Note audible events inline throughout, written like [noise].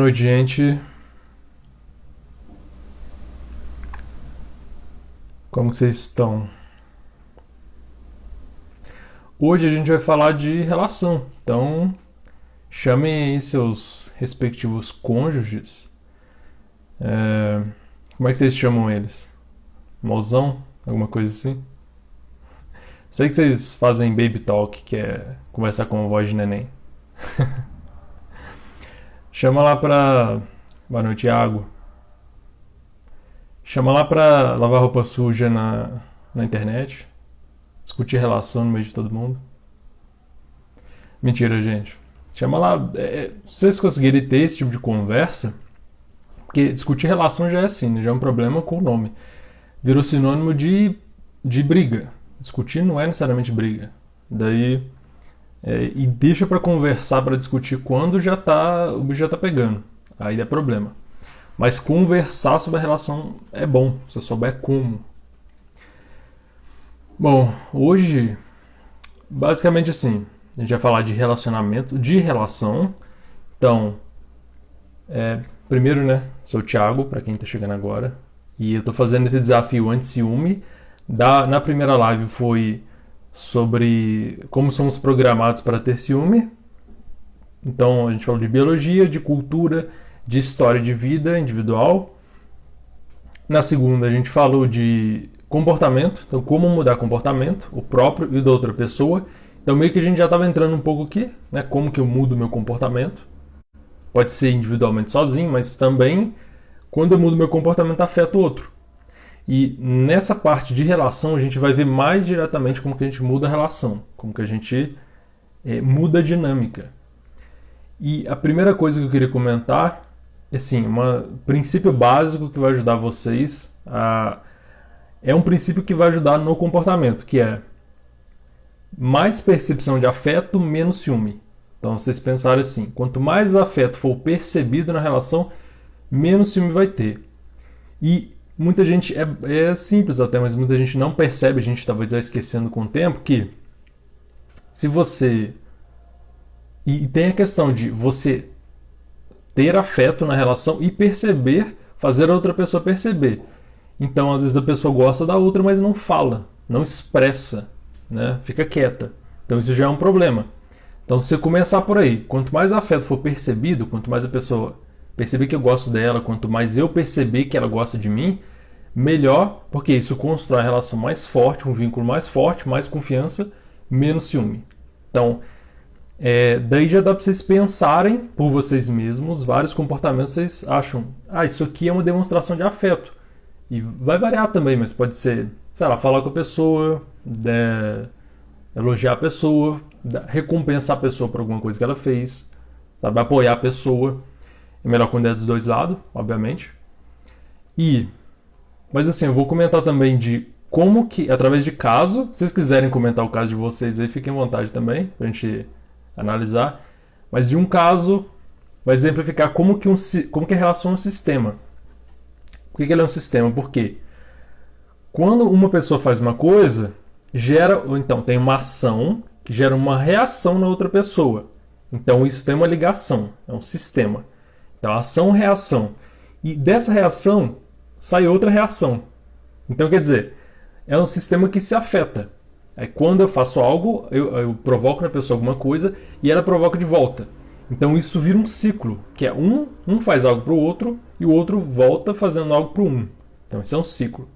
Noite, gente. Como vocês estão? Hoje a gente vai falar de relação. Então, chamem aí seus respectivos cônjuges. É... Como é que vocês chamam eles? Mozão? Alguma coisa assim? Sei que vocês fazem baby talk, que é conversar com a voz de neném. [laughs] Chama lá pra. Boa noite, Iago. Chama lá pra lavar roupa suja na, na internet. Discutir relação no meio de todo mundo. Mentira, gente. Chama lá. É, se vocês conseguirem ter esse tipo de conversa. Porque discutir relação já é assim, né? já é um problema com o nome. Virou sinônimo de, de briga. Discutir não é necessariamente briga. Daí é, e deixa para conversar, para discutir quando já tá, o bicho já tá pegando. Aí é problema. Mas conversar sobre a relação é bom, se você souber como. Bom, hoje, basicamente assim, a gente vai falar de relacionamento, de relação. Então, é, primeiro, né, sou o Thiago, para quem tá chegando agora. E eu tô fazendo esse desafio anti-ciúme. Na primeira live foi sobre como somos programados para ter ciúme. Então a gente falou de biologia, de cultura, de história de vida individual. Na segunda a gente falou de comportamento, então como mudar comportamento, o próprio e da outra pessoa. Então meio que a gente já estava entrando um pouco aqui, né? Como que eu mudo meu comportamento? Pode ser individualmente sozinho, mas também quando eu mudo meu comportamento afeta o outro. E nessa parte de relação a gente vai ver mais diretamente como que a gente muda a relação, como que a gente é, muda a dinâmica. E a primeira coisa que eu queria comentar é assim, um princípio básico que vai ajudar vocês a é um princípio que vai ajudar no comportamento, que é mais percepção de afeto, menos ciúme. Então vocês pensarem assim, quanto mais afeto for percebido na relação, menos ciúme vai ter. E muita gente é, é simples até, mas muita gente não percebe, a gente talvez vai esquecendo com o tempo que se você e tem a questão de você ter afeto na relação e perceber, fazer a outra pessoa perceber. Então, às vezes a pessoa gosta da outra, mas não fala, não expressa, né? Fica quieta. Então isso já é um problema. Então, se você começar por aí, quanto mais afeto for percebido, quanto mais a pessoa perceber que eu gosto dela, quanto mais eu perceber que ela gosta de mim, melhor, porque isso constrói uma relação mais forte, um vínculo mais forte, mais confiança, menos ciúme. Então, é, daí já dá para vocês pensarem por vocês mesmos vários comportamentos vocês acham, ah, isso aqui é uma demonstração de afeto. E vai variar também, mas pode ser, sei lá, falar com a pessoa, de, elogiar a pessoa, recompensar a pessoa por alguma coisa que ela fez, sabe, apoiar a pessoa. É melhor quando é dos dois lados, obviamente. E mas assim, eu vou comentar também de como que, através de caso, se vocês quiserem comentar o caso de vocês aí, fiquem à vontade também, pra gente analisar. Mas de um caso, vai exemplificar como que, um, como que a relação é um sistema. Por que, que ele é um sistema? Porque quando uma pessoa faz uma coisa, gera, ou então tem uma ação que gera uma reação na outra pessoa. Então isso tem uma ligação, é um sistema. Então ação-reação. E dessa reação sai outra reação. Então, quer dizer, é um sistema que se afeta. Aí, quando eu faço algo, eu, eu provoco na pessoa alguma coisa e ela provoca de volta. Então, isso vira um ciclo, que é um, um faz algo para o outro e o outro volta fazendo algo para um. Então, esse é um ciclo.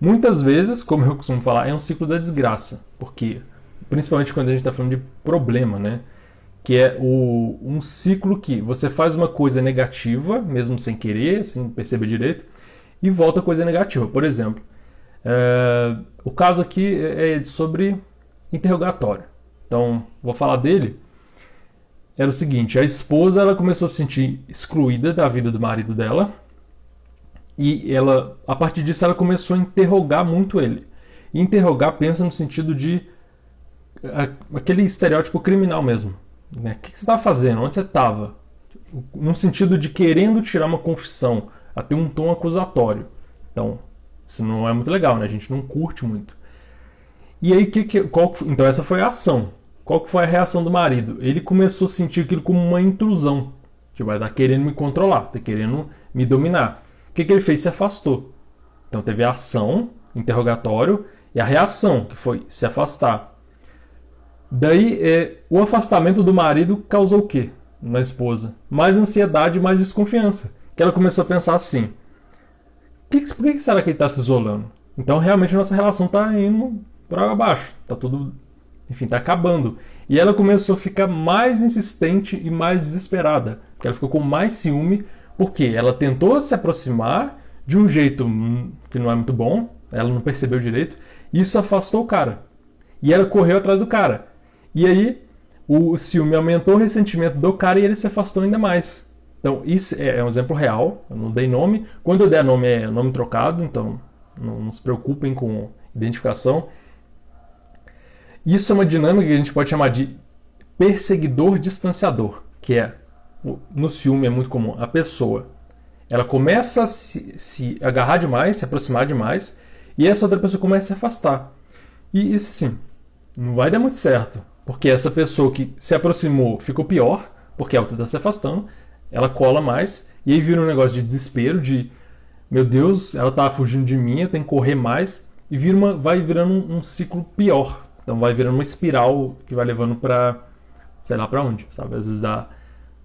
Muitas vezes, como eu costumo falar, é um ciclo da desgraça. Porque, principalmente quando a gente está falando de problema, né? que é o, um ciclo que você faz uma coisa negativa, mesmo sem querer, sem perceber direito, e volta coisa negativa. Por exemplo, é, o caso aqui é sobre interrogatório. Então, vou falar dele. Era o seguinte: a esposa ela começou a se sentir excluída da vida do marido dela e ela, a partir disso, ela começou a interrogar muito ele. E interrogar pensa no sentido de aquele estereótipo criminal mesmo. Né? O que você estava fazendo? Onde você estava? No sentido de querendo tirar uma confissão a ter um tom acusatório. Então, isso não é muito legal, né? A gente não curte muito. E aí, que, que, qual, então essa foi a ação. Qual que foi a reação do marido? Ele começou a sentir aquilo como uma intrusão. Tipo, ela tá querendo me controlar, tá querendo me dominar. O que, que ele fez? Se afastou. Então teve a ação, interrogatório, e a reação, que foi se afastar. Daí, é, o afastamento do marido causou o quê na esposa? Mais ansiedade, mais desconfiança. Que ela começou a pensar assim: que, por que será que ele está se isolando? Então, realmente, nossa relação está indo para baixo. Está tudo. Enfim, está acabando. E ela começou a ficar mais insistente e mais desesperada. Porque ela ficou com mais ciúme, porque ela tentou se aproximar de um jeito que não é muito bom, ela não percebeu direito, e isso afastou o cara. E ela correu atrás do cara. E aí o ciúme aumentou o ressentimento do cara e ele se afastou ainda mais. Então, isso é, é um exemplo real, eu não dei nome. Quando eu der nome, é nome trocado, então não, não se preocupem com identificação. Isso é uma dinâmica que a gente pode chamar de perseguidor distanciador, que é no ciúme é muito comum. A pessoa ela começa a se, se agarrar demais, se aproximar demais, e essa outra pessoa começa a se afastar. E isso sim, não vai dar muito certo, porque essa pessoa que se aproximou ficou pior, porque a outra está se afastando, ela cola mais, e aí vira um negócio de desespero, de meu Deus, ela está fugindo de mim, eu tenho que correr mais, e vira uma, vai virando um, um ciclo pior. Então vai virando uma espiral que vai levando para sei lá para onde, sabe? Às vezes dá,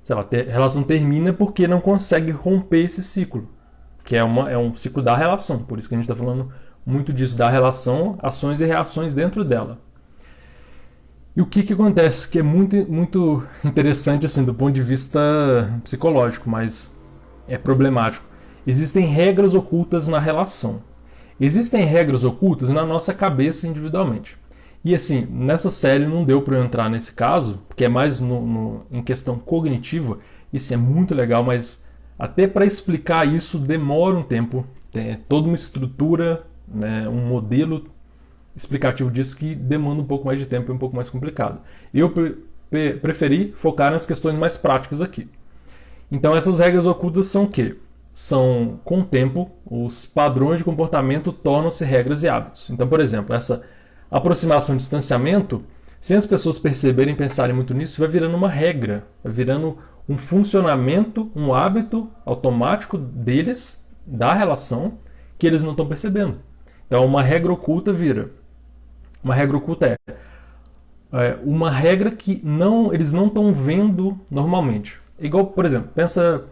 sei lá, ter, relação termina porque não consegue romper esse ciclo, que é, uma, é um ciclo da relação. Por isso que a gente está falando muito disso, da relação, ações e reações dentro dela. E o que, que acontece? Que é muito, muito interessante assim, do ponto de vista psicológico, mas é problemático. Existem regras ocultas na relação. Existem regras ocultas na nossa cabeça individualmente. E assim, nessa série não deu para eu entrar nesse caso, porque é mais no, no, em questão cognitiva. Isso é muito legal, mas até para explicar isso demora um tempo. Tem toda uma estrutura, né, um modelo explicativo disso que demanda um pouco mais de tempo e um pouco mais complicado. Eu pre preferi focar nas questões mais práticas aqui. Então essas regras ocultas são o quê? São, com o tempo, os padrões de comportamento tornam-se regras e hábitos. Então, por exemplo, essa aproximação e distanciamento, sem as pessoas perceberem e pensarem muito nisso, vai virando uma regra, vai virando um funcionamento, um hábito automático deles, da relação, que eles não estão percebendo. Então, uma regra oculta vira uma regra oculta é, é uma regra que não eles não estão vendo normalmente. Igual, por exemplo, pensa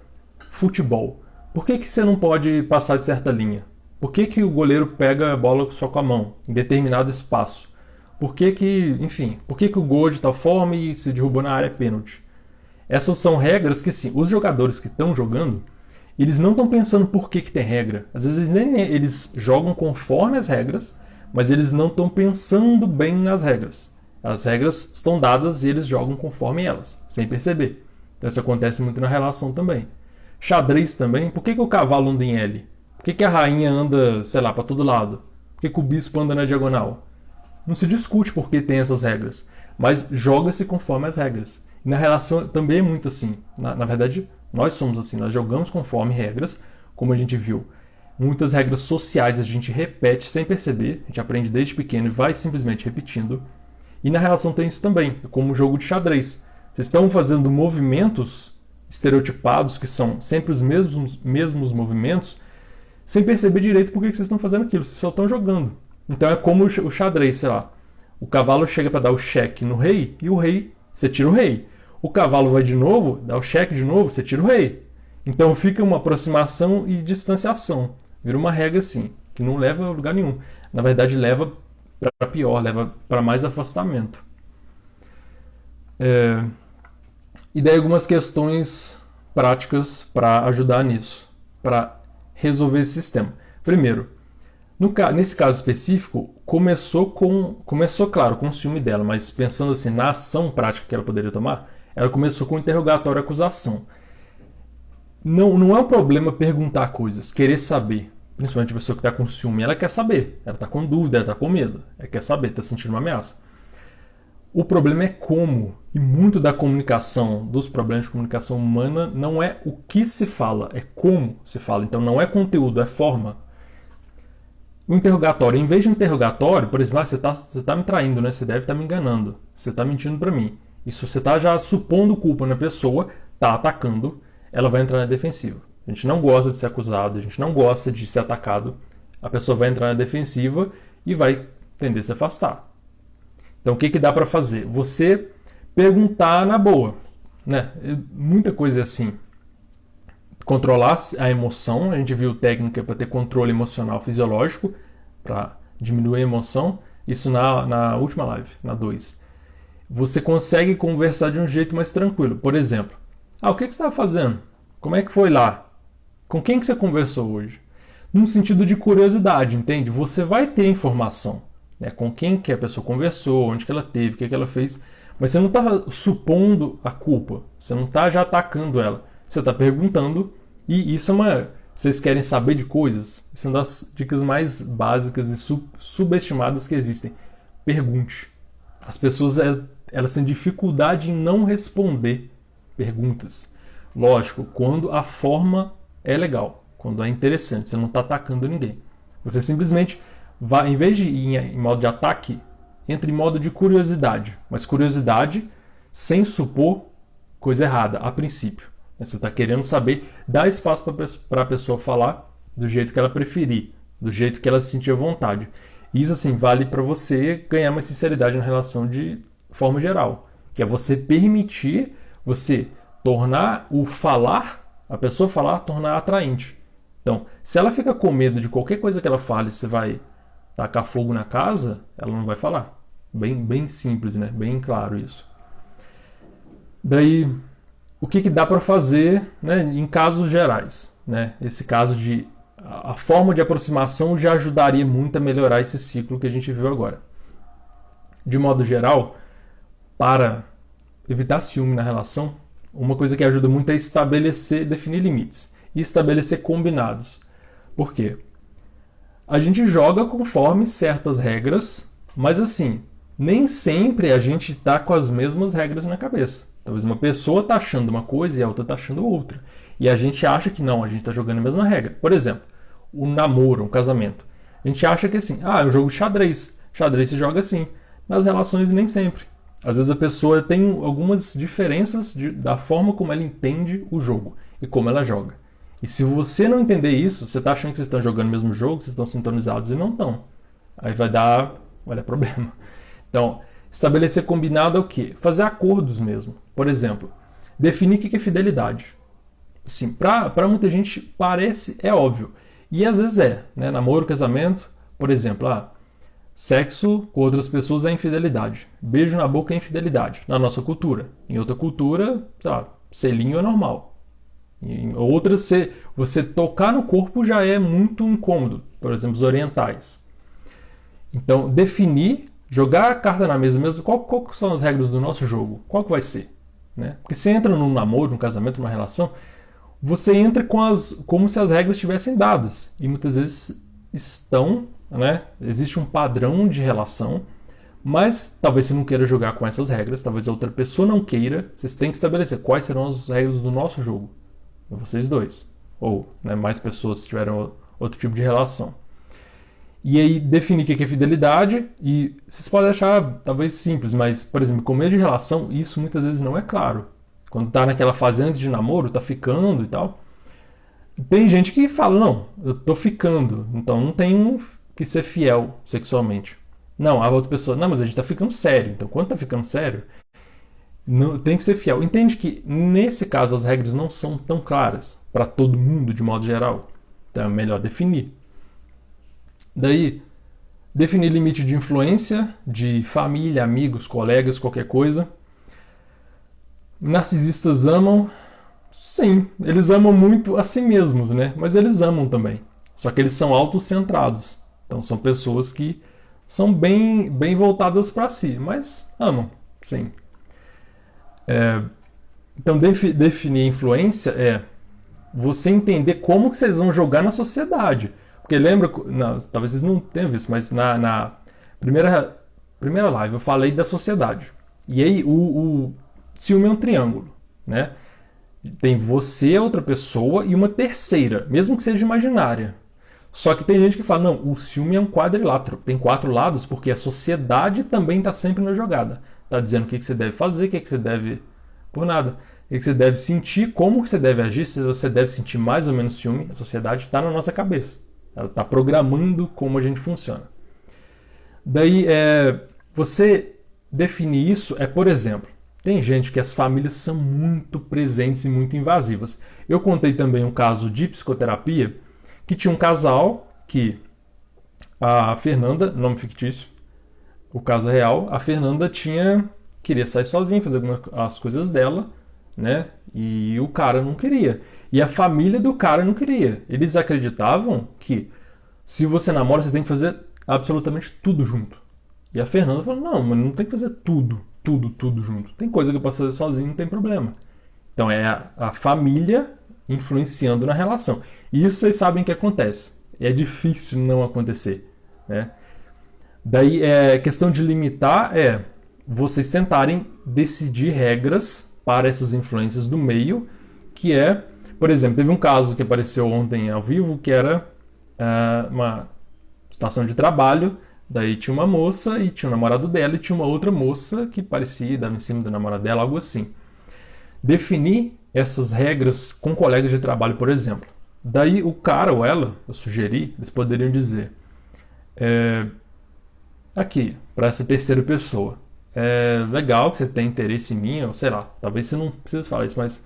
futebol. Por que, que você não pode passar de certa linha? Por que, que o goleiro pega a bola só com a mão, em determinado espaço? Por que, que enfim, por que, que o gol é de tal forma e se derrubou na área é pênalti? Essas são regras que, sim, os jogadores que estão jogando, eles não estão pensando por que, que tem regra. Às vezes nem eles jogam conforme as regras, mas eles não estão pensando bem nas regras. As regras estão dadas e eles jogam conforme elas, sem perceber. Então isso acontece muito na relação também. Xadrez também, por que, que o cavalo anda em L? Por que, que a rainha anda, sei lá, para todo lado? Por que, que o bispo anda na diagonal? Não se discute por que tem essas regras, mas joga-se conforme as regras. E na relação também é muito assim. Na, na verdade, nós somos assim, nós jogamos conforme regras, como a gente viu. Muitas regras sociais a gente repete sem perceber, a gente aprende desde pequeno e vai simplesmente repetindo. E na relação tem isso também, como o jogo de xadrez. Vocês estão fazendo movimentos estereotipados, que são sempre os mesmos, mesmos movimentos, sem perceber direito por que vocês estão fazendo aquilo, vocês só estão jogando. Então é como o xadrez, sei lá. O cavalo chega para dar o cheque no rei e o rei, você tira o rei. O cavalo vai de novo, dá o cheque de novo, você tira o rei. Então fica uma aproximação e distanciação. Vira uma regra assim, que não leva a lugar nenhum. Na verdade, leva para pior, leva para mais afastamento. É... E daí algumas questões práticas para ajudar nisso, para resolver esse sistema. Primeiro, no, nesse caso específico, começou com. Começou, claro, com o ciúme dela, mas pensando assim na ação prática que ela poderia tomar, ela começou com interrogatório e acusação. Não, não é um problema perguntar coisas, querer saber. Principalmente a pessoa que está com ciúme, ela quer saber. Ela está com dúvida, ela está com medo. Ela quer saber, está sentindo uma ameaça. O problema é como. E muito da comunicação, dos problemas de comunicação humana, não é o que se fala, é como se fala. Então não é conteúdo, é forma. O interrogatório, em vez de interrogatório, por exemplo, ah, você está você tá me traindo, né? Você deve estar tá me enganando. Você está mentindo para mim. Isso você está já supondo culpa na pessoa, está atacando ela vai entrar na defensiva. A gente não gosta de ser acusado, a gente não gosta de ser atacado. A pessoa vai entrar na defensiva e vai tender a se afastar. Então, o que, que dá para fazer? Você perguntar na boa. Né? Muita coisa é assim. Controlar a emoção. A gente viu técnica para ter controle emocional fisiológico, para diminuir a emoção. Isso na, na última live, na 2. Você consegue conversar de um jeito mais tranquilo. Por exemplo, ah, o que, que você estava fazendo? Como é que foi lá? Com quem que você conversou hoje? Num sentido de curiosidade, entende? Você vai ter informação. Né? Com quem que a pessoa conversou, onde que ela teve, o que, que ela fez. Mas você não está supondo a culpa. Você não está já atacando ela. Você está perguntando. E isso é uma. Vocês querem saber de coisas? Isso é uma das dicas mais básicas e sub subestimadas que existem. Pergunte. As pessoas é, elas têm dificuldade em não responder perguntas. Lógico, quando a forma é legal, quando é interessante, você não está atacando ninguém. Você simplesmente vai, em vez de ir em modo de ataque, entra em modo de curiosidade. Mas curiosidade sem supor coisa errada, a princípio. Você está querendo saber, dá espaço para a pessoa falar do jeito que ela preferir, do jeito que ela se sentir à vontade. Isso assim vale para você ganhar mais sinceridade na relação de forma geral, que é você permitir você tornar o falar, a pessoa falar, tornar atraente. Então, se ela fica com medo de qualquer coisa que ela fale, você vai tacar fogo na casa, ela não vai falar. Bem, bem simples, né? Bem claro isso. Daí, o que, que dá para fazer né, em casos gerais? Né? Esse caso de a forma de aproximação já ajudaria muito a melhorar esse ciclo que a gente viu agora. De modo geral, para evitar ciúme na relação, uma coisa que ajuda muito é estabelecer, definir limites e estabelecer combinados. Por quê? A gente joga conforme certas regras, mas assim, nem sempre a gente está com as mesmas regras na cabeça. Talvez uma pessoa está achando uma coisa e a outra está achando outra. E a gente acha que não, a gente está jogando a mesma regra. Por exemplo, o namoro, um casamento. A gente acha que assim, ah, é um jogo de xadrez. Xadrez se joga assim. Nas relações, nem sempre. Às vezes a pessoa tem algumas diferenças de, da forma como ela entende o jogo e como ela joga. E se você não entender isso, você está achando que vocês estão jogando o mesmo jogo, vocês estão sintonizados e não estão. Aí vai dar, vai dar problema. [laughs] Então, estabelecer combinado é o quê? Fazer acordos mesmo. Por exemplo, definir o que é fidelidade. Sim, para muita gente parece, é óbvio. E às vezes é, né? Namoro, casamento, por exemplo, ah, Sexo com outras pessoas é infidelidade. Beijo na boca é infidelidade, na nossa cultura. Em outra cultura, sei lá, selinho é normal. Em outras, você, você tocar no corpo já é muito incômodo. Por exemplo, os orientais. Então, definir, jogar a carta na mesa mesmo, qual, qual são as regras do nosso jogo? Qual que vai ser? Né? Porque você entra num namoro, num casamento, numa relação, você entra com as, como se as regras estivessem dadas. E muitas vezes estão né? Existe um padrão de relação, mas talvez você não queira jogar com essas regras, talvez a outra pessoa não queira. Vocês têm que estabelecer quais serão as regras do nosso jogo, vocês dois, ou né, mais pessoas se tiverem outro tipo de relação. E aí definir o que é fidelidade, e vocês podem achar talvez simples, mas, por exemplo, começo de relação, isso muitas vezes não é claro. Quando tá naquela fase antes de namoro, tá ficando e tal. Tem gente que fala, não, eu tô ficando, então não tenho que ser fiel sexualmente. Não, a outra pessoa, não, mas a gente tá ficando sério. Então, quando tá ficando sério, não, tem que ser fiel. Entende que nesse caso as regras não são tão claras para todo mundo de modo geral. Então é melhor definir. Daí, definir limite de influência de família, amigos, colegas, qualquer coisa. Narcisistas amam? Sim, eles amam muito a si mesmos, né? Mas eles amam também. Só que eles são autocentrados. Então são pessoas que são bem, bem voltadas para si, mas amam, sim. É, então defi definir influência é você entender como que vocês vão jogar na sociedade. Porque lembra, não, talvez vocês não tenham visto, mas na, na, primeira, primeira live eu falei da sociedade. E aí o, o ciúme é um triângulo, né? Tem você, outra pessoa e uma terceira, mesmo que seja imaginária. Só que tem gente que fala, não, o ciúme é um quadrilátero, tem quatro lados, porque a sociedade também está sempre na jogada. Está dizendo o que, que você deve fazer, o que, que você deve. Por nada. o que você deve sentir, como você deve agir, se você deve sentir mais ou menos ciúme, a sociedade está na nossa cabeça. Ela está programando como a gente funciona. Daí, é, você definir isso é, por exemplo, tem gente que as famílias são muito presentes e muito invasivas. Eu contei também um caso de psicoterapia que tinha um casal que a Fernanda, nome fictício, o caso real, a Fernanda tinha queria sair sozinha, fazer as coisas dela, né? E o cara não queria. E a família do cara não queria. Eles acreditavam que se você namora, você tem que fazer absolutamente tudo junto. E a Fernanda falou: não, mas não tem que fazer tudo, tudo, tudo junto. Tem coisa que eu posso fazer sozinho, não tem problema. Então é a, a família influenciando na relação. E isso vocês sabem que acontece. É difícil não acontecer. Né? Daí, é, questão de limitar é vocês tentarem decidir regras para essas influências do meio, que é, por exemplo, teve um caso que apareceu ontem ao vivo que era uh, uma estação de trabalho, daí tinha uma moça e tinha o um namorado dela e tinha uma outra moça que parecia dava em cima do namorado dela, algo assim. Definir essas regras com colegas de trabalho, por exemplo. Daí o cara ou ela, eu sugeri, eles poderiam dizer é, aqui, para essa terceira pessoa é legal que você tem interesse em mim, ou sei lá, talvez você não precise falar isso, mas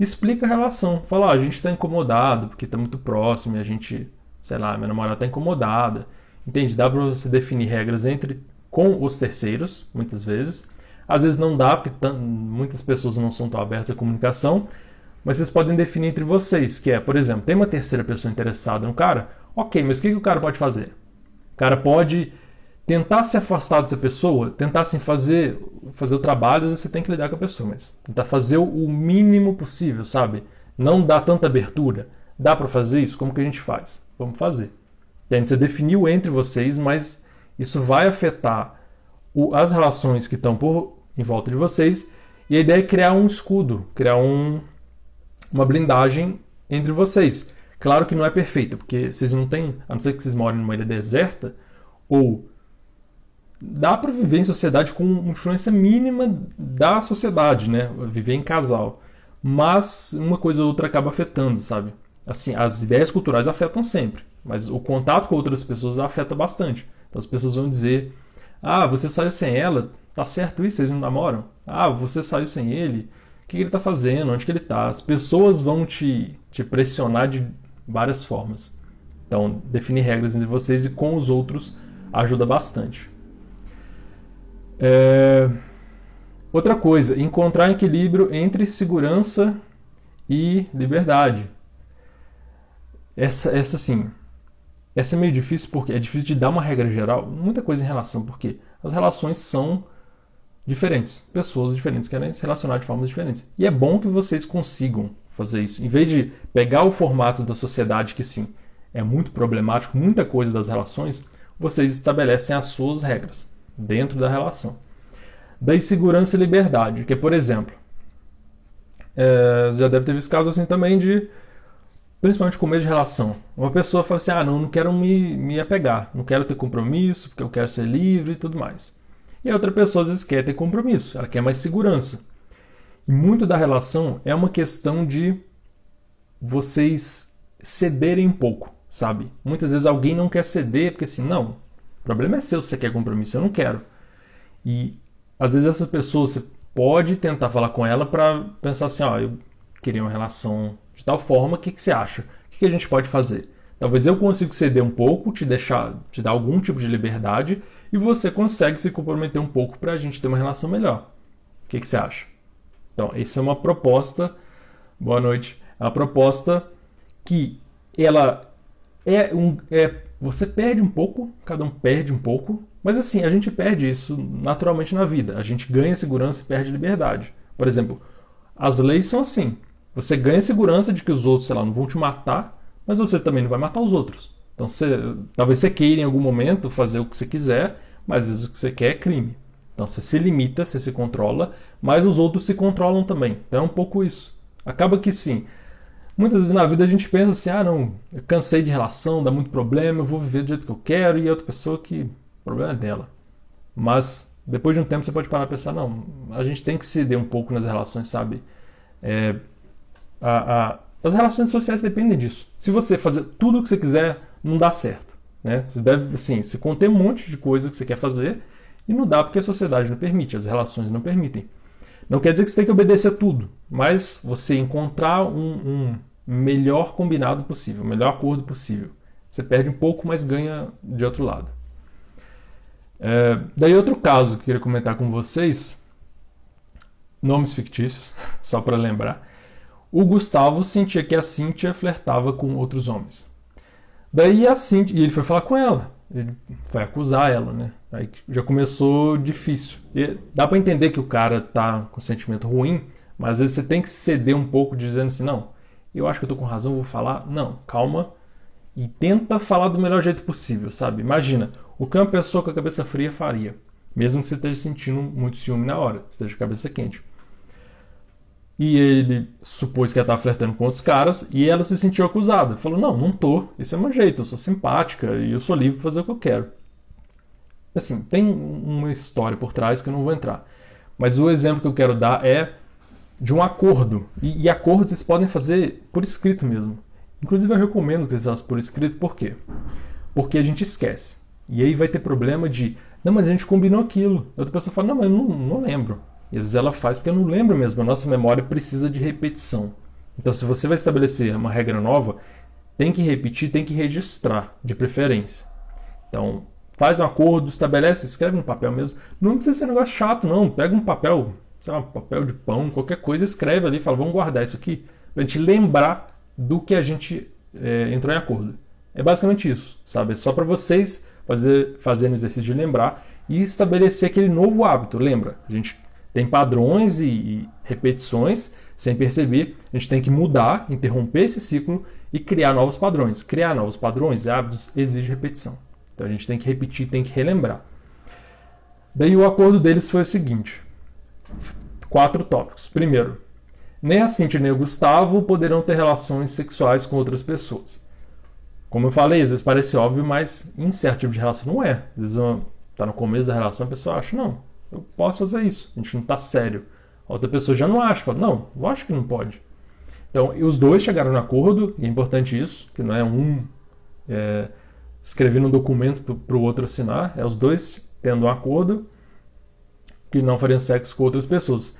explica a relação. Fala, ó, a gente está incomodado porque está muito próximo e a gente, sei lá, minha namorada está incomodada. Entende? Dá para você definir regras entre com os terceiros, muitas vezes. Às vezes não dá, porque muitas pessoas não são tão abertas à comunicação, mas vocês podem definir entre vocês, que é, por exemplo, tem uma terceira pessoa interessada no cara, ok, mas o que, que o cara pode fazer? O cara pode tentar se afastar dessa pessoa, tentar assim, fazer, fazer o trabalho, você tem que lidar com a pessoa, mas tentar fazer o mínimo possível, sabe? Não dar tanta abertura. Dá para fazer isso? Como que a gente faz? Vamos fazer. Entende? Você definiu entre vocês, mas isso vai afetar o, as relações que estão por em volta de vocês. E a ideia é criar um escudo, criar um, uma blindagem entre vocês. Claro que não é perfeita, porque vocês não têm, a não ser que vocês morem numa ilha deserta, ou dá para viver em sociedade com influência mínima da sociedade, né? Viver em casal. Mas uma coisa ou outra acaba afetando, sabe? Assim, as ideias culturais afetam sempre, mas o contato com outras pessoas afeta bastante. Então as pessoas vão dizer: "Ah, você saiu sem ela, tá certo isso? Vocês não namoram? Ah, você saiu sem ele? O que ele está fazendo? Onde que ele está?" As pessoas vão te, te pressionar de várias formas. Então, definir regras entre vocês e com os outros ajuda bastante. É... Outra coisa, encontrar equilíbrio entre segurança e liberdade. Essa, essa sim, essa é meio difícil porque é difícil de dar uma regra geral, muita coisa em relação, porque as relações são diferentes, pessoas diferentes querem se relacionar de formas diferentes. E é bom que vocês consigam fazer isso. Em vez de pegar o formato da sociedade que sim, é muito problemático, muita coisa das relações, vocês estabelecem as suas regras dentro da relação. Da insegurança e liberdade, que é, por exemplo, é, já deve ter visto casos assim também de, principalmente com medo de relação. Uma pessoa fala assim: ah, não, não quero me, me apegar, não quero ter compromisso, porque eu quero ser livre e tudo mais. E a outra pessoa às vezes quer ter compromisso, ela quer mais segurança. E muito da relação é uma questão de vocês cederem um pouco, sabe? Muitas vezes alguém não quer ceder porque assim, não, o problema é seu se você quer compromisso, eu não quero. E às vezes essa pessoa você pode tentar falar com ela para pensar assim, ó, eu queria uma relação de tal forma, o que, que você acha? O que, que a gente pode fazer? Talvez eu consiga ceder um pouco, te deixar, te dar algum tipo de liberdade e você consegue se comprometer um pouco para a gente ter uma relação melhor. O que, que você acha? Então, essa é uma proposta. Boa noite. É uma proposta que ela é um, é você perde um pouco, cada um perde um pouco, mas assim, a gente perde isso naturalmente na vida. A gente ganha segurança e perde liberdade. Por exemplo, as leis são assim. Você ganha segurança de que os outros, sei lá, não vão te matar, mas você também não vai matar os outros. Então, você, talvez você queira em algum momento fazer o que você quiser, mas às vezes o que você quer é crime. Então, você se limita, você se controla, mas os outros se controlam também. Então, é um pouco isso. Acaba que sim, Muitas vezes na vida a gente pensa assim: ah, não, eu cansei de relação, dá muito problema, eu vou viver do jeito que eu quero e a outra pessoa que o problema é dela. Mas depois de um tempo você pode parar e pensar: não, a gente tem que ceder um pouco nas relações, sabe? É, a, a, as relações sociais dependem disso. Se você fazer tudo o que você quiser, não dá certo. Né? Você deve, assim, se conter um monte de coisa que você quer fazer e não dá porque a sociedade não permite, as relações não permitem. Não quer dizer que você tem que obedecer tudo, mas você encontrar um, um melhor combinado possível, o melhor acordo possível. Você perde um pouco, mas ganha de outro lado. É, daí outro caso que eu queria comentar com vocês, nomes fictícios, [laughs] só para lembrar. O Gustavo sentia que a Cíntia flertava com outros homens. Daí a Cíntia, e ele foi falar com ela, ele foi acusar ela, né? Aí já começou difícil. E dá para entender que o cara tá com sentimento ruim, mas às vezes você tem que ceder um pouco dizendo assim, não, eu acho que eu tô com razão, vou falar. Não, calma. E tenta falar do melhor jeito possível, sabe? Imagina, o que uma pessoa com a cabeça fria faria. Mesmo que você esteja sentindo muito ciúme na hora, esteja com a cabeça quente. E ele supôs que ela estava flertando com outros caras e ela se sentiu acusada. Falou: Não, não tô. Esse é meu jeito. Eu sou simpática e eu sou livre para fazer o que eu quero. Assim, tem uma história por trás que eu não vou entrar. Mas o exemplo que eu quero dar é de um acordo. E, e acordos vocês podem fazer por escrito mesmo. Inclusive, eu recomendo que vocês façam por escrito. Por quê? Porque a gente esquece. E aí vai ter problema de. Não, mas a gente combinou aquilo. Outra pessoa fala: Não, mas eu não, não lembro. E às vezes ela faz porque eu não lembro mesmo. A nossa memória precisa de repetição. Então, se você vai estabelecer uma regra nova, tem que repetir, tem que registrar, de preferência. Então, faz um acordo, estabelece, escreve no papel mesmo. Não precisa ser um negócio chato, não. Pega um papel, sei lá, um papel de pão, qualquer coisa, escreve ali fala, vamos guardar isso aqui, pra gente lembrar do que a gente é, entrou em acordo. É basicamente isso, sabe? É só para vocês fazer, fazerem o exercício de lembrar e estabelecer aquele novo hábito. Lembra? A gente tem padrões e, repetições sem perceber. A gente tem que mudar, interromper esse ciclo e criar novos padrões. Criar novos padrões e hábitos exige repetição. Então a gente tem que repetir, tem que relembrar. Daí o acordo deles foi o seguinte: quatro tópicos. Primeiro, nem a Cintia nem o Gustavo poderão ter relações sexuais com outras pessoas. Como eu falei, às vezes parece óbvio, mas em certo tipo de relação não é. Às vezes está no começo da relação a pessoa acha, não, eu posso fazer isso. A gente não está sério. A outra pessoa já não acha, fala, não, eu acho que não pode. Então, os dois chegaram no acordo, e é importante isso, que não é um é, escrevendo um documento para o outro assinar, é os dois tendo um acordo que não fariam sexo com outras pessoas.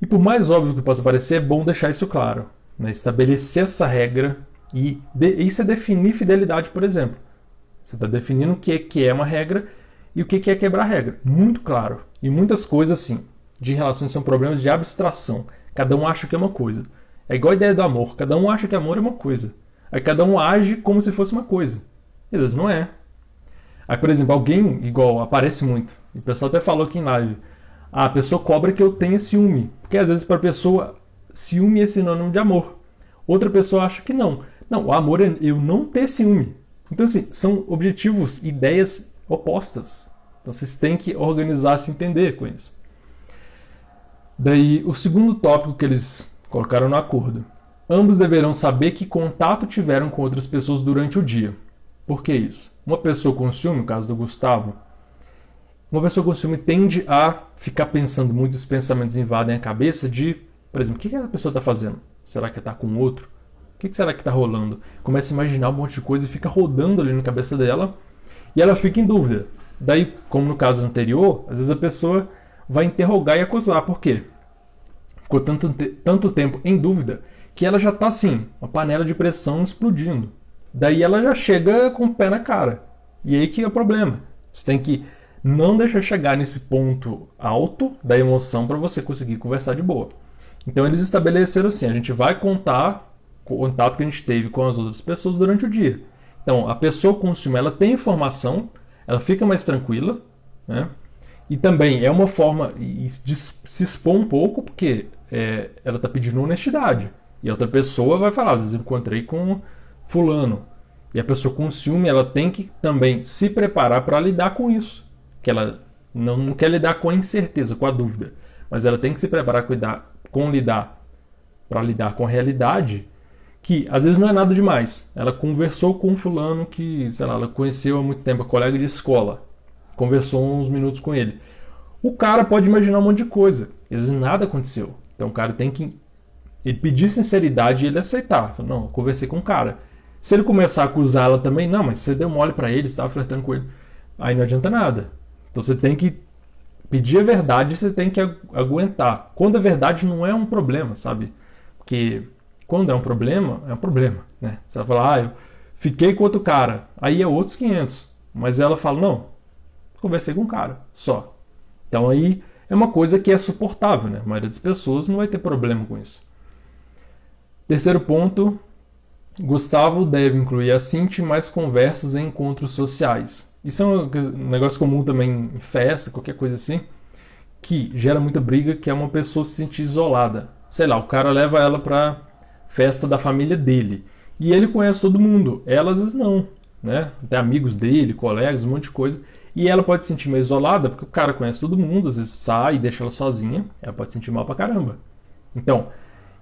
E por mais óbvio que possa parecer, é bom deixar isso claro. Né? Estabelecer essa regra e de, isso é definir fidelidade, por exemplo. Você está definindo o que é, que é uma regra e o que é quebrar regra. Muito claro. E muitas coisas, assim, de relações são problemas de abstração. Cada um acha que é uma coisa. É igual a ideia do amor. Cada um acha que amor é uma coisa. Aí cada um age como se fosse uma coisa. E Deus não é. Aí, por exemplo, alguém igual aparece muito. E o pessoal até falou aqui em live. Ah, a pessoa cobra que eu tenha ciúme. Porque às vezes para a pessoa, ciúme é sinônimo de amor. Outra pessoa acha que não. Não, o amor é eu não ter ciúme. Então, assim, são objetivos, ideias opostas. Então vocês têm que organizar se entender com isso. Daí, o segundo tópico que eles colocaram no acordo. Ambos deverão saber que contato tiveram com outras pessoas durante o dia. Por que isso? Uma pessoa com ciúme, no caso do Gustavo, uma pessoa com ciúme tende a ficar pensando muito, os pensamentos invadem a cabeça de, por exemplo, o que aquela pessoa está fazendo? Será que está com outro? O que será que está rolando? Começa a imaginar um monte de coisa e fica rodando ali na cabeça dela e ela fica em dúvida. Daí, como no caso anterior, às vezes a pessoa vai interrogar e acusar. Por quê? Ficou tanto, tanto tempo em dúvida que ela já está assim, uma panela de pressão explodindo. Daí ela já chega com o pé na cara. E aí que é o problema. Você tem que não deixar chegar nesse ponto alto da emoção para você conseguir conversar de boa. Então eles estabeleceram assim: a gente vai contar o contato que a gente teve com as outras pessoas durante o dia. Então a pessoa com ciúme ela tem informação ela fica mais tranquila, né? E também é uma forma de se expor um pouco, porque é, ela está pedindo honestidade. E a outra pessoa vai falar, às vezes encontrei com fulano. E a pessoa com ciúme, ela tem que também se preparar para lidar com isso. Que ela não, não, quer lidar com a incerteza, com a dúvida. Mas ela tem que se preparar cuidar, com lidar para lidar com a realidade que às vezes não é nada demais. Ela conversou com um fulano que, sei lá, ela conheceu há muito tempo, a colega de escola. Conversou uns minutos com ele. O cara pode imaginar um monte de coisa. Às vezes nada aconteceu. Então o cara tem que Ele pedir sinceridade e ele aceitar. Não, eu conversei com o cara. Se ele começar a acusar ela também, não, mas você deu mole para ele, estava flertando com ele. Aí não adianta nada. Então você tem que pedir a verdade, você tem que aguentar. Quando a verdade não é um problema, sabe? Porque quando é um problema, é um problema, né? Você vai falar, ah, eu fiquei com outro cara. Aí é outros 500. Mas ela fala, não, conversei com um cara, só. Então aí é uma coisa que é suportável, né? A maioria das pessoas não vai ter problema com isso. Terceiro ponto, Gustavo deve incluir a Cinti mais conversas em encontros sociais. Isso é um negócio comum também em festa, qualquer coisa assim, que gera muita briga, que é uma pessoa se sentir isolada. Sei lá, o cara leva ela para festa da família dele e ele conhece todo mundo, ela às vezes não, né? Tem amigos dele, colegas, um monte de coisa. E ela pode se sentir meio isolada, porque o cara conhece todo mundo, às vezes sai e deixa ela sozinha, ela pode se sentir mal pra caramba. Então,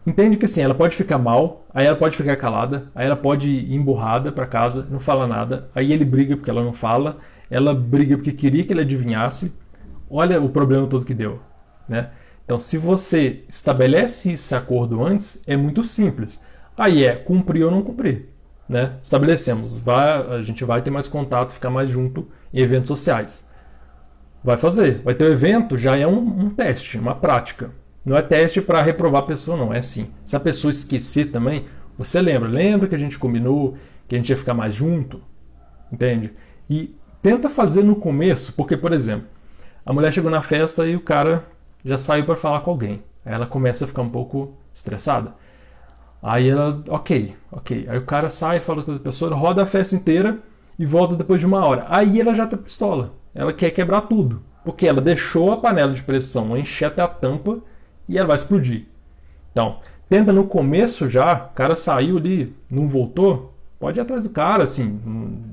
Entende que assim, ela pode ficar mal, aí ela pode ficar calada, aí ela pode ir emburrada para casa, não fala nada, aí ele briga porque ela não fala, ela briga porque queria que ele adivinhasse. Olha o problema todo que deu, né? Então, se você estabelece esse acordo antes, é muito simples. Aí é cumprir ou não cumprir, né? Estabelecemos, vai, a gente vai ter mais contato, ficar mais junto em eventos sociais. Vai fazer, vai ter o um evento, já é um, um teste, uma prática. Não é teste para reprovar a pessoa, não. É assim. Se a pessoa esquecer também, você lembra. Lembra que a gente combinou que a gente ia ficar mais junto? Entende? E tenta fazer no começo, porque, por exemplo, a mulher chegou na festa e o cara já saiu para falar com alguém. Aí ela começa a ficar um pouco estressada. Aí ela, ok, ok. Aí o cara sai, fala com a pessoa, roda a festa inteira e volta depois de uma hora. Aí ela já tá pistola. Ela quer quebrar tudo. Porque ela deixou a panela de pressão encher até a tampa e ela vai explodir. Então, tenta no começo já, o cara saiu ali, não voltou, pode ir atrás do cara, assim,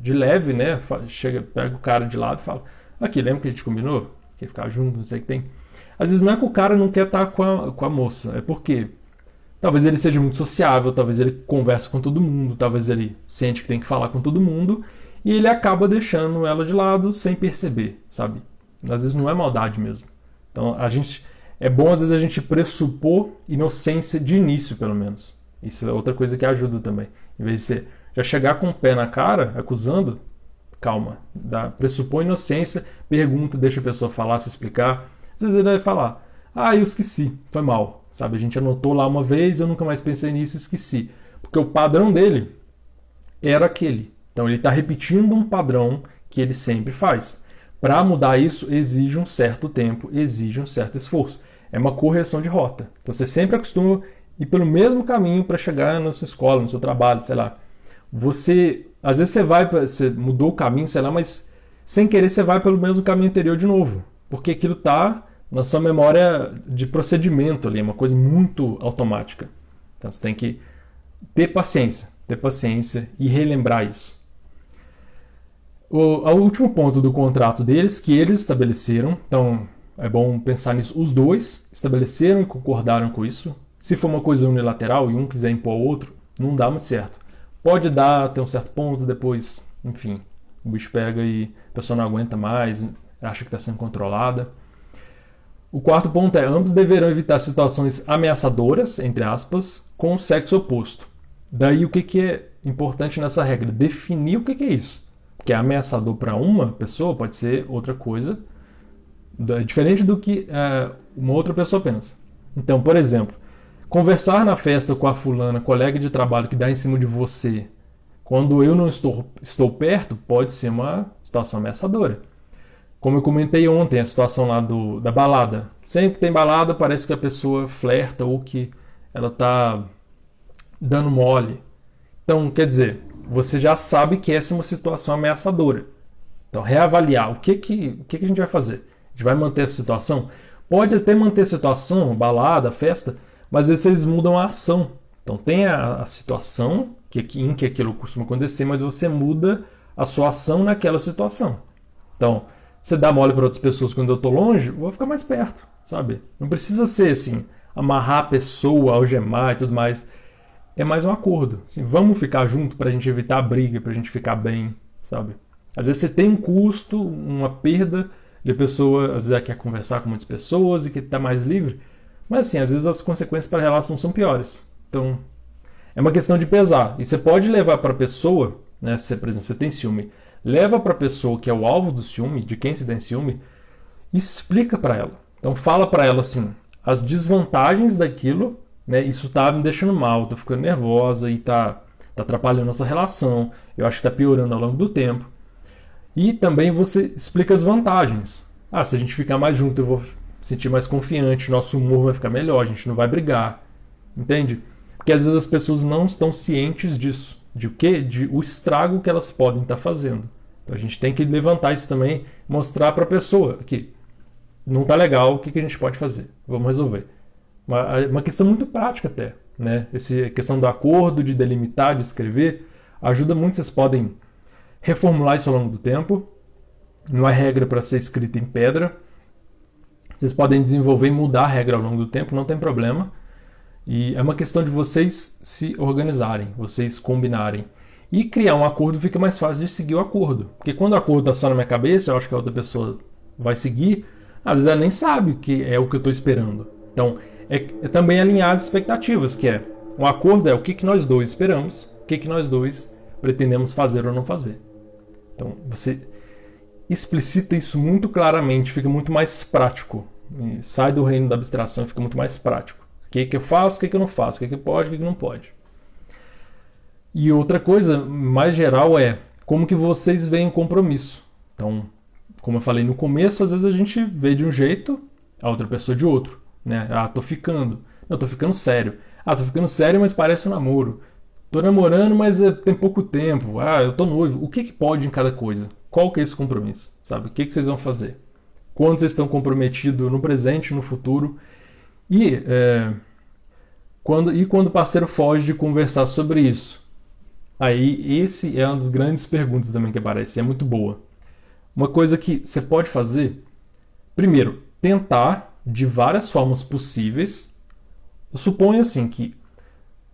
de leve, né? Chega, pega o cara de lado e fala: Aqui, lembra que a gente combinou? Que ficar junto, não sei o que tem. Às vezes não é que o cara não quer estar com a, com a moça, é porque talvez ele seja muito sociável, talvez ele conversa com todo mundo, talvez ele sente que tem que falar com todo mundo e ele acaba deixando ela de lado sem perceber, sabe? Às vezes não é maldade mesmo. Então a gente é bom às vezes a gente pressupor inocência de início, pelo menos. Isso é outra coisa que ajuda também. Em vez de você já chegar com o pé na cara, acusando, calma. Dá, pressupor inocência, pergunta, deixa a pessoa falar, se explicar. Às vezes ele vai falar, ah, eu esqueci, foi mal. Sabe, a gente anotou lá uma vez, eu nunca mais pensei nisso, esqueci. Porque o padrão dele era aquele. Então ele está repetindo um padrão que ele sempre faz. Para mudar isso exige um certo tempo, exige um certo esforço é uma correção de rota. Então você sempre acostuma ir pelo mesmo caminho para chegar na sua escola, no seu trabalho, sei lá. Você, às vezes você vai, você mudou o caminho, sei lá, mas sem querer você vai pelo mesmo caminho anterior de novo, porque aquilo está na sua memória de procedimento ali, é uma coisa muito automática. Então você tem que ter paciência, ter paciência e relembrar isso. O, o último ponto do contrato deles, que eles estabeleceram, então é bom pensar nisso. Os dois estabeleceram e concordaram com isso. Se for uma coisa unilateral e um quiser impor o outro, não dá muito certo. Pode dar até um certo ponto, depois, enfim, o bicho pega e a pessoa não aguenta mais, acha que está sendo controlada. O quarto ponto é: ambos deverão evitar situações ameaçadoras, entre aspas, com o sexo oposto. Daí o que, que é importante nessa regra? Definir o que, que é isso. Porque ameaçador para uma pessoa pode ser outra coisa Diferente do que é, uma outra pessoa pensa. Então, por exemplo, conversar na festa com a fulana, colega de trabalho que dá em cima de você, quando eu não estou, estou perto, pode ser uma situação ameaçadora. Como eu comentei ontem, a situação lá do, da balada. Sempre que tem balada, parece que a pessoa flerta ou que ela está dando mole. Então, quer dizer, você já sabe que essa é uma situação ameaçadora. Então, reavaliar o que, que, o que, que a gente vai fazer gente vai manter a situação? Pode até manter a situação, balada, festa, mas às vezes mudam a ação. Então tem a, a situação que, em que aquilo costuma acontecer, mas você muda a sua ação naquela situação. Então, você dá mole para outras pessoas quando eu estou longe, eu vou ficar mais perto, sabe? Não precisa ser assim, amarrar a pessoa, algemar e tudo mais. É mais um acordo. Assim, vamos ficar junto para a gente evitar a briga, para a gente ficar bem, sabe? Às vezes você tem um custo, uma perda, de pessoa às vezes quer conversar com muitas pessoas e que está mais livre, Mas assim, às vezes as consequências para a relação são piores. Então, é uma questão de pesar. E você pode levar para a pessoa, né, se, por exemplo, você tem ciúme, leva para a pessoa que é o alvo do ciúme, de quem se tem ciúme, e explica para ela. Então fala para ela assim, as desvantagens daquilo, né, isso tá me deixando mal, tô ficando nervosa e tá, tá atrapalhando nossa relação, eu acho que tá piorando ao longo do tempo. E também você explica as vantagens. Ah, se a gente ficar mais junto, eu vou sentir mais confiante, nosso humor vai ficar melhor, a gente não vai brigar. Entende? Porque às vezes as pessoas não estão cientes disso, de o que, de o estrago que elas podem estar fazendo. Então a gente tem que levantar isso também, mostrar para a pessoa que não está legal, o que, que a gente pode fazer? Vamos resolver. Uma, uma questão muito prática até, né? Essa questão do acordo, de delimitar, de escrever, ajuda muito. Vocês podem reformular isso ao longo do tempo. Não é regra para ser escrita em pedra. Vocês podem desenvolver e mudar a regra ao longo do tempo, não tem problema. E é uma questão de vocês se organizarem, vocês combinarem. E criar um acordo fica mais fácil de seguir o acordo. Porque quando o acordo está só na minha cabeça, eu acho que a outra pessoa vai seguir, às vezes ela nem sabe o que é o que eu estou esperando. Então, é, é, também alinhar as expectativas, que é um acordo é o que, que nós dois esperamos, o que, que nós dois pretendemos fazer ou não fazer. Então, você explicita isso muito claramente, fica muito mais prático. sai do reino da abstração fica muito mais prático. O que, que eu faço, o que, que eu não faço, o que, que pode, o que, que não pode. E outra coisa mais geral é como que vocês veem o compromisso. Então, como eu falei no começo, às vezes a gente vê de um jeito, a outra pessoa de outro. Né? Ah, tô ficando. Não, tô ficando sério. Ah, tô ficando sério, mas parece um namoro. Tô namorando, mas é, tem pouco tempo. Ah, eu tô noivo. O que, que pode em cada coisa? Qual que é esse compromisso? Sabe? O que, que vocês vão fazer? Quando vocês estão comprometidos no presente, no futuro? E, é, quando, e quando o parceiro foge de conversar sobre isso? Aí, esse é uma das grandes perguntas também que aparece. É muito boa. Uma coisa que você pode fazer, primeiro, tentar de várias formas possíveis. Eu suponho assim que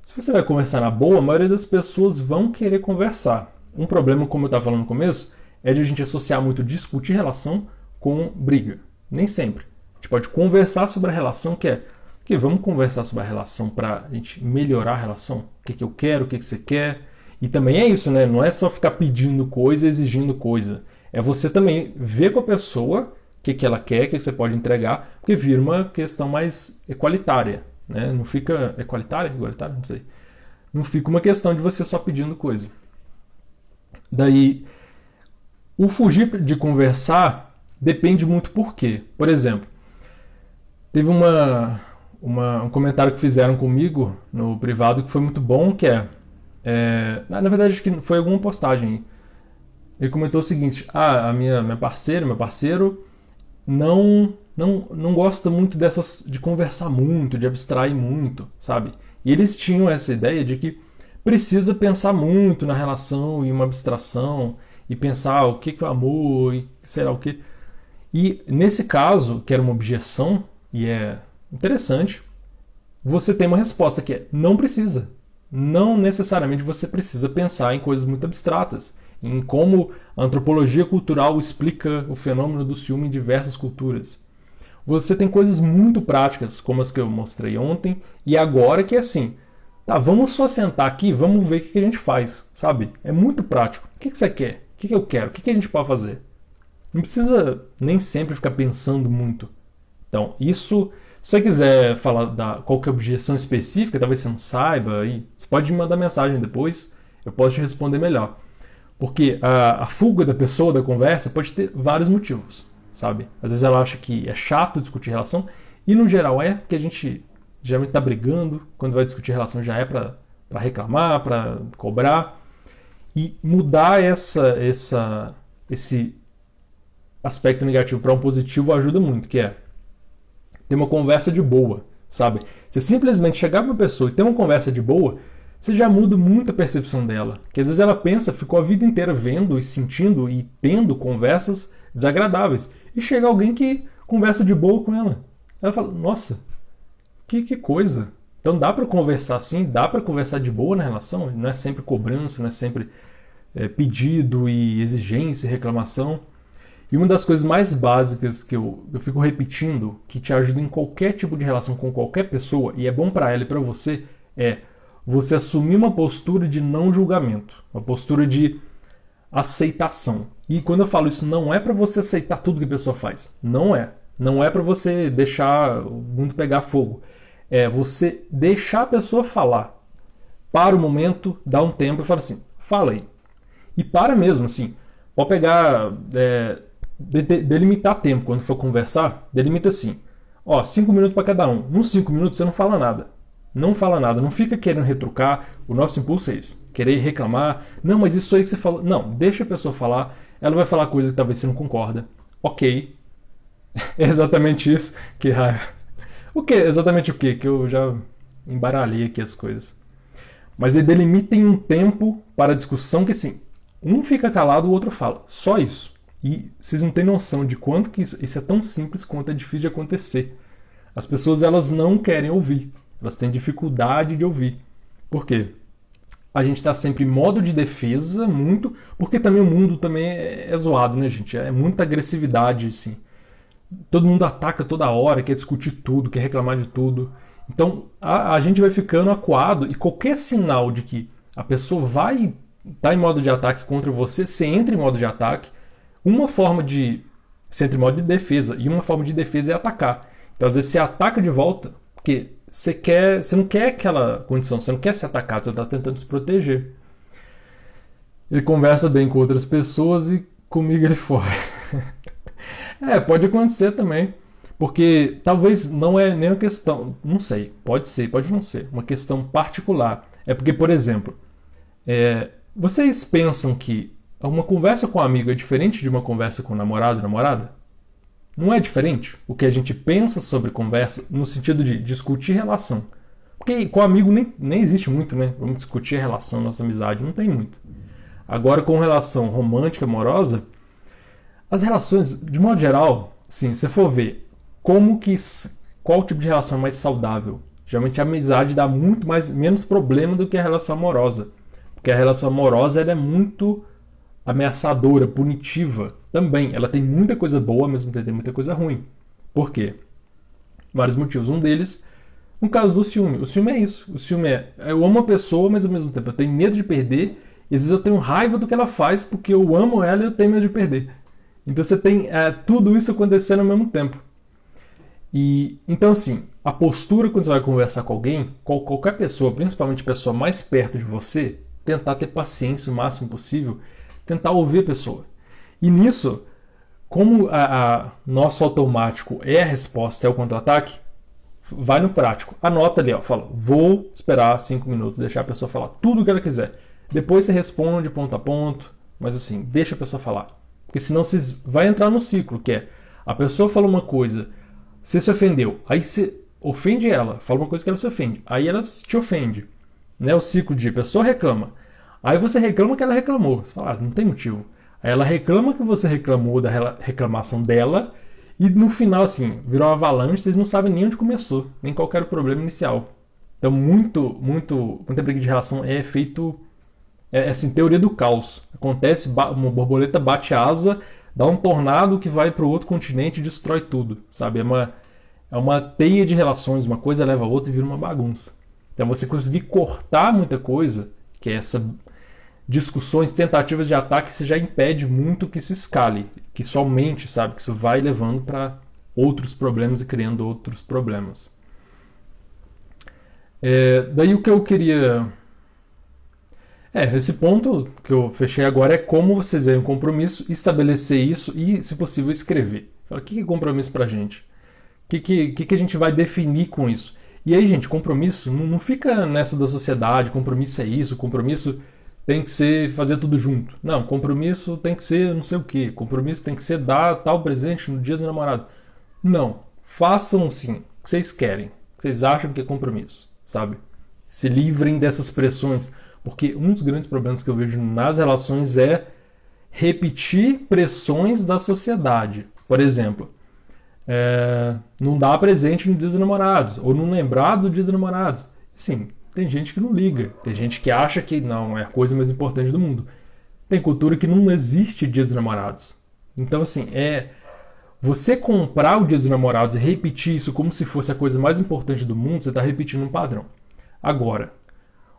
se você vai conversar na boa, a maioria das pessoas vão querer conversar. Um problema, como eu estava falando no começo, é de a gente associar muito discutir relação com briga. Nem sempre. A gente pode conversar sobre a relação, que é que vamos conversar sobre a relação para a gente melhorar a relação. O que, que eu quero, o que, que você quer. E também é isso, né? Não é só ficar pedindo coisa, exigindo coisa. É você também ver com a pessoa o que, que ela quer, o que, que você pode entregar, porque vira uma questão mais equalitária. Né? Não fica. Equalitária? Igualitária? Não sei. Não fica uma questão de você só pedindo coisa. Daí, o fugir de conversar depende muito por quê. Por exemplo, teve uma, uma, um comentário que fizeram comigo no privado que foi muito bom, que é, é na verdade acho que foi alguma postagem. Ele comentou o seguinte: ah, a minha, minha parceira, meu parceiro não não, não gosta muito dessas de conversar muito, de abstrair muito, sabe? E eles tinham essa ideia de que precisa pensar muito na relação e uma abstração e pensar o que, que é o amor e sei lá o que. E nesse caso, que era uma objeção, e é interessante, você tem uma resposta que é não precisa. Não necessariamente você precisa pensar em coisas muito abstratas, em como a antropologia cultural explica o fenômeno do ciúme em diversas culturas. Você tem coisas muito práticas, como as que eu mostrei ontem, e agora que é assim, tá, vamos só sentar aqui, vamos ver o que a gente faz, sabe? É muito prático. O que você quer? O que eu quero? O que a gente pode fazer? Não precisa nem sempre ficar pensando muito. Então, isso, se você quiser falar da qualquer objeção específica, talvez você não saiba, aí você pode me mandar mensagem depois, eu posso te responder melhor. Porque a, a fuga da pessoa da conversa pode ter vários motivos sabe? Às vezes ela acha que é chato discutir relação, e no geral é, porque a gente geralmente está brigando, quando vai discutir relação já é para reclamar, para cobrar. E mudar essa, essa, esse aspecto negativo para um positivo ajuda muito, que é ter uma conversa de boa, sabe? Você simplesmente chegar para uma pessoa e ter uma conversa de boa, você já muda muito a percepção dela. Que às vezes ela pensa, ficou a vida inteira vendo e sentindo e tendo conversas desagradáveis e chega alguém que conversa de boa com ela. Ela fala: Nossa, que, que coisa. Então dá para conversar assim, dá para conversar de boa na relação, não é sempre cobrança, não é sempre é, pedido e exigência e reclamação. E uma das coisas mais básicas que eu, eu fico repetindo, que te ajuda em qualquer tipo de relação com qualquer pessoa, e é bom para ela e para você, é você assumir uma postura de não julgamento, uma postura de aceitação. E quando eu falo isso, não é para você aceitar tudo que a pessoa faz. Não é. Não é para você deixar o mundo pegar fogo. É você deixar a pessoa falar. Para o momento, dá um tempo e fala assim: fala aí. E para mesmo, assim. Pode pegar. É, de, de, delimitar tempo quando for conversar. Delimita assim: ó, cinco minutos para cada um. Nos cinco minutos você não fala nada. Não fala nada, não fica querendo retrucar. O nosso impulso é esse: querer reclamar. Não, mas isso aí que você falou. Não, deixa a pessoa falar. Ela vai falar coisas que talvez você não concorda. Ok. [laughs] É exatamente isso. Que raiva. O que? Exatamente o que? Que eu já embaralhei aqui as coisas. Mas ele delimitem um tempo para a discussão que assim, um fica calado, o outro fala. Só isso. E vocês não têm noção de quanto que isso é tão simples quanto é difícil de acontecer. As pessoas elas não querem ouvir. Elas têm dificuldade de ouvir. Por quê? A gente está sempre em modo de defesa, muito, porque também o mundo também é, é zoado, né, gente? É muita agressividade, assim. Todo mundo ataca toda hora, quer discutir tudo, quer reclamar de tudo. Então a, a gente vai ficando acuado e qualquer sinal de que a pessoa vai estar tá em modo de ataque contra você, você entra em modo de ataque. Uma forma de. Você entra em modo de defesa e uma forma de defesa é atacar. Então às vezes você ataca de volta, porque você quer, você não quer aquela condição, você não quer ser atacado, você está tentando se proteger. Ele conversa bem com outras pessoas e comigo ele [laughs] fora. é, pode acontecer também. Porque talvez não é nem uma questão, não sei, pode ser, pode não ser, uma questão particular. É porque, por exemplo, é, vocês pensam que uma conversa com um amigo é diferente de uma conversa com um namorado namorada? Não é diferente o que a gente pensa sobre conversa no sentido de discutir relação. Porque com amigo nem, nem existe muito, né? Vamos discutir a relação, nossa amizade, não tem muito. Agora, com relação romântica, amorosa, as relações, de modo geral, sim, se for ver como que qual tipo de relação é mais saudável, geralmente a amizade dá muito mais menos problema do que a relação amorosa. Porque a relação amorosa ela é muito ameaçadora, punitiva também. Ela tem muita coisa boa, mesmo tempo tem muita coisa ruim. Por quê? Vários motivos. Um deles, no caso do ciúme. O ciúme é isso. O ciúme é eu amo a pessoa, mas ao mesmo tempo eu tenho medo de perder. E às vezes eu tenho raiva do que ela faz porque eu amo ela e eu tenho medo de perder. Então você tem é, tudo isso acontecendo ao mesmo tempo. E então assim, a postura quando você vai conversar com alguém, qualquer pessoa, principalmente pessoa mais perto de você, tentar ter paciência o máximo possível tentar ouvir a pessoa. E nisso, como a, a nosso automático é a resposta, é o contra-ataque, vai no prático. Anota ali, ó, fala, vou esperar cinco minutos, deixar a pessoa falar tudo o que ela quiser. Depois você responde ponto a ponto, mas assim, deixa a pessoa falar. Porque senão você vai entrar no ciclo, que é a pessoa fala uma coisa, você se ofendeu, aí você ofende ela, fala uma coisa que ela se ofende, aí ela te ofende. Né? O ciclo de pessoa reclama, Aí você reclama que ela reclamou. Você fala, ah, não tem motivo. Aí ela reclama que você reclamou da reclamação dela. E no final, assim, virou uma avalanche, vocês não sabem nem onde começou, nem qual era o problema inicial. Então, muito, muito, muita briga de relação é feito, é, é assim, teoria do caos. Acontece, uma borboleta bate asa, dá um tornado que vai para o outro continente e destrói tudo, sabe? É uma, é uma teia de relações, uma coisa leva a outra e vira uma bagunça. Então, você conseguir cortar muita coisa, que é essa discussões, tentativas de ataque, isso já impede muito que se escale, que isso aumente, sabe? Que isso vai levando para outros problemas e criando outros problemas. É, daí o que eu queria. É, esse ponto que eu fechei agora é como vocês veem o compromisso, estabelecer isso e, se possível, escrever. Fala, o que é compromisso para a gente? O que, que, que a gente vai definir com isso? E aí, gente, compromisso não, não fica nessa da sociedade, compromisso é isso, compromisso tem que ser fazer tudo junto. Não, compromisso tem que ser não sei o que. Compromisso tem que ser dar tal presente no dia do namorado. Não. Façam sim o que vocês querem. O que vocês acham que é compromisso, sabe? Se livrem dessas pressões. Porque um dos grandes problemas que eu vejo nas relações é repetir pressões da sociedade. Por exemplo, é, não dar presente no dia dos namorados, ou não lembrar do dia dos namorados. Sim, tem gente que não liga, tem gente que acha que não é a coisa mais importante do mundo. Tem cultura que não existe Dia dos Namorados. Então, assim, é. Você comprar o Dia dos Namorados e repetir isso como se fosse a coisa mais importante do mundo, você está repetindo um padrão. Agora,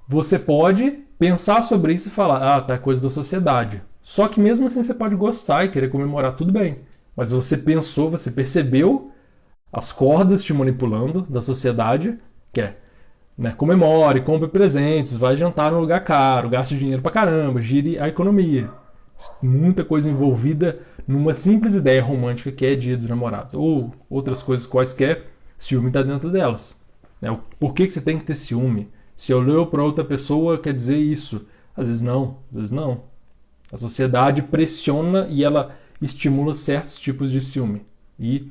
você pode pensar sobre isso e falar, ah, tá coisa da sociedade. Só que mesmo assim você pode gostar e querer comemorar, tudo bem. Mas você pensou, você percebeu as cordas te manipulando da sociedade, que é né, comemore, compre presentes, vai jantar num lugar caro, gaste dinheiro pra caramba, gire a economia. Muita coisa envolvida numa simples ideia romântica que é dia dos namorados. Ou outras coisas quaisquer, ciúme está dentro delas. Né? Por que, que você tem que ter ciúme? Se olhou para outra pessoa, quer dizer isso. Às vezes não, às vezes não. A sociedade pressiona e ela estimula certos tipos de ciúme. E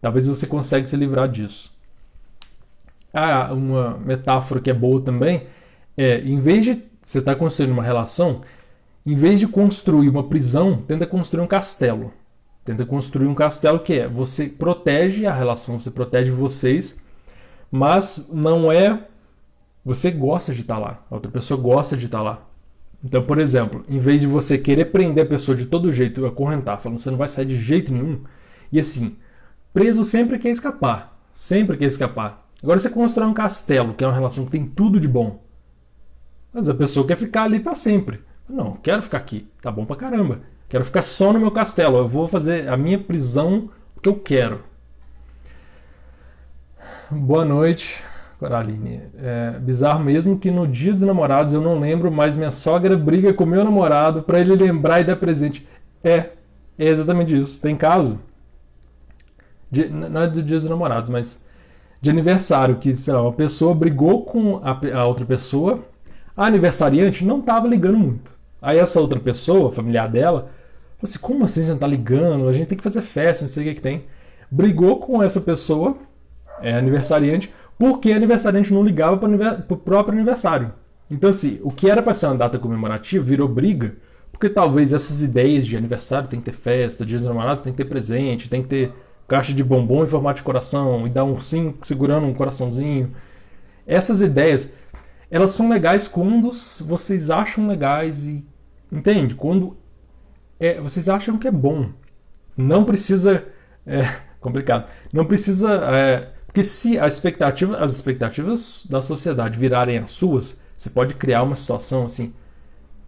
talvez você consiga se livrar disso. Ah, uma metáfora que é boa também é, em vez de você estar tá construindo uma relação, em vez de construir uma prisão, tenta construir um castelo. Tenta construir um castelo que é você protege a relação, você protege vocês, mas não é você gosta de estar tá lá, a outra pessoa gosta de estar tá lá. Então, por exemplo, em vez de você querer prender a pessoa de todo jeito, acorrentar, falando você não vai sair de jeito nenhum, e assim, preso sempre quer escapar, sempre quer escapar. Agora você constrói um castelo, que é uma relação que tem tudo de bom. Mas a pessoa quer ficar ali para sempre. Não, quero ficar aqui. Tá bom pra caramba. Quero ficar só no meu castelo. Eu vou fazer a minha prisão que eu quero. Boa noite, Coraline. É bizarro mesmo que no dia dos namorados eu não lembro, mas minha sogra briga com meu namorado para ele lembrar e dar presente. É, é exatamente isso. Tem caso. De, não é do dia dos namorados, mas de aniversário, que sei lá, uma pessoa brigou com a, a outra pessoa, a aniversariante não estava ligando muito. Aí essa outra pessoa, familiar dela, falou assim: como assim você não tá ligando? A gente tem que fazer festa, não sei o que, que tem. Brigou com essa pessoa, é, aniversariante, porque aniversariante não ligava para o próprio aniversário. Então, assim, o que era para ser uma data comemorativa virou briga, porque talvez essas ideias de aniversário tem que ter festa, dia dos namorados tem que ter presente, tem que ter caixa de bombom em formato de coração e dar um ursinho segurando um coraçãozinho. Essas ideias, elas são legais quando vocês acham legais e entende? Quando é, vocês acham que é bom, não precisa é [laughs] complicado, não precisa é, porque se a expectativa, as expectativas da sociedade virarem as suas, você pode criar uma situação assim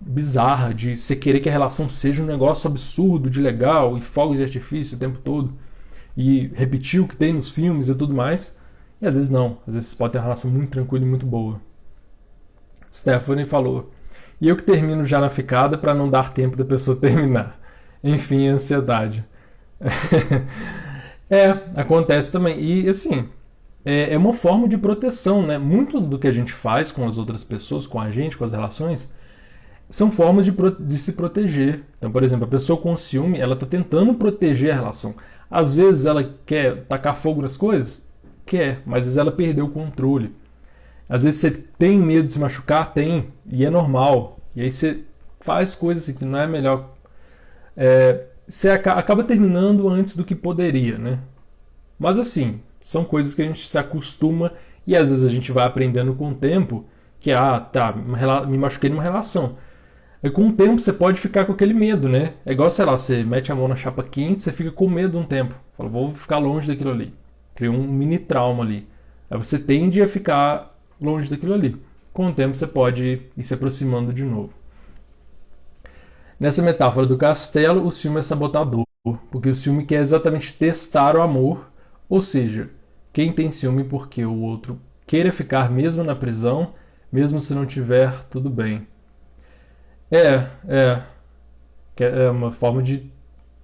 bizarra de você querer que a relação seja um negócio absurdo, de legal e fogos de artifício o tempo todo e repetir o que tem nos filmes e tudo mais. E às vezes não, às vezes pode ter uma relação muito tranquila e muito boa. Stephanie falou: "E eu que termino já na ficada para não dar tempo da pessoa [laughs] terminar". Enfim, ansiedade. [laughs] é, acontece também. E assim, é, é uma forma de proteção, né? Muito do que a gente faz com as outras pessoas, com a gente, com as relações, são formas de, de se proteger. Então, por exemplo, a pessoa com ciúme, ela está tentando proteger a relação. Às vezes ela quer tacar fogo nas coisas? Quer, mas às vezes ela perdeu o controle. Às vezes você tem medo de se machucar? Tem, e é normal. E aí você faz coisas que não é melhor. É, você acaba terminando antes do que poderia, né? Mas assim, são coisas que a gente se acostuma e às vezes a gente vai aprendendo com o tempo que, ah, tá, me machuquei numa relação. E com o tempo você pode ficar com aquele medo, né? É igual, sei lá, você mete a mão na chapa quente, você fica com medo um tempo. Fala, vou ficar longe daquilo ali. Cria um mini trauma ali. Aí você tende a ficar longe daquilo ali. Com o tempo você pode ir se aproximando de novo. Nessa metáfora do castelo, o ciúme é sabotador, porque o ciúme quer exatamente testar o amor, ou seja, quem tem ciúme porque o outro queira ficar mesmo na prisão, mesmo se não tiver tudo bem. É, é. É uma forma de.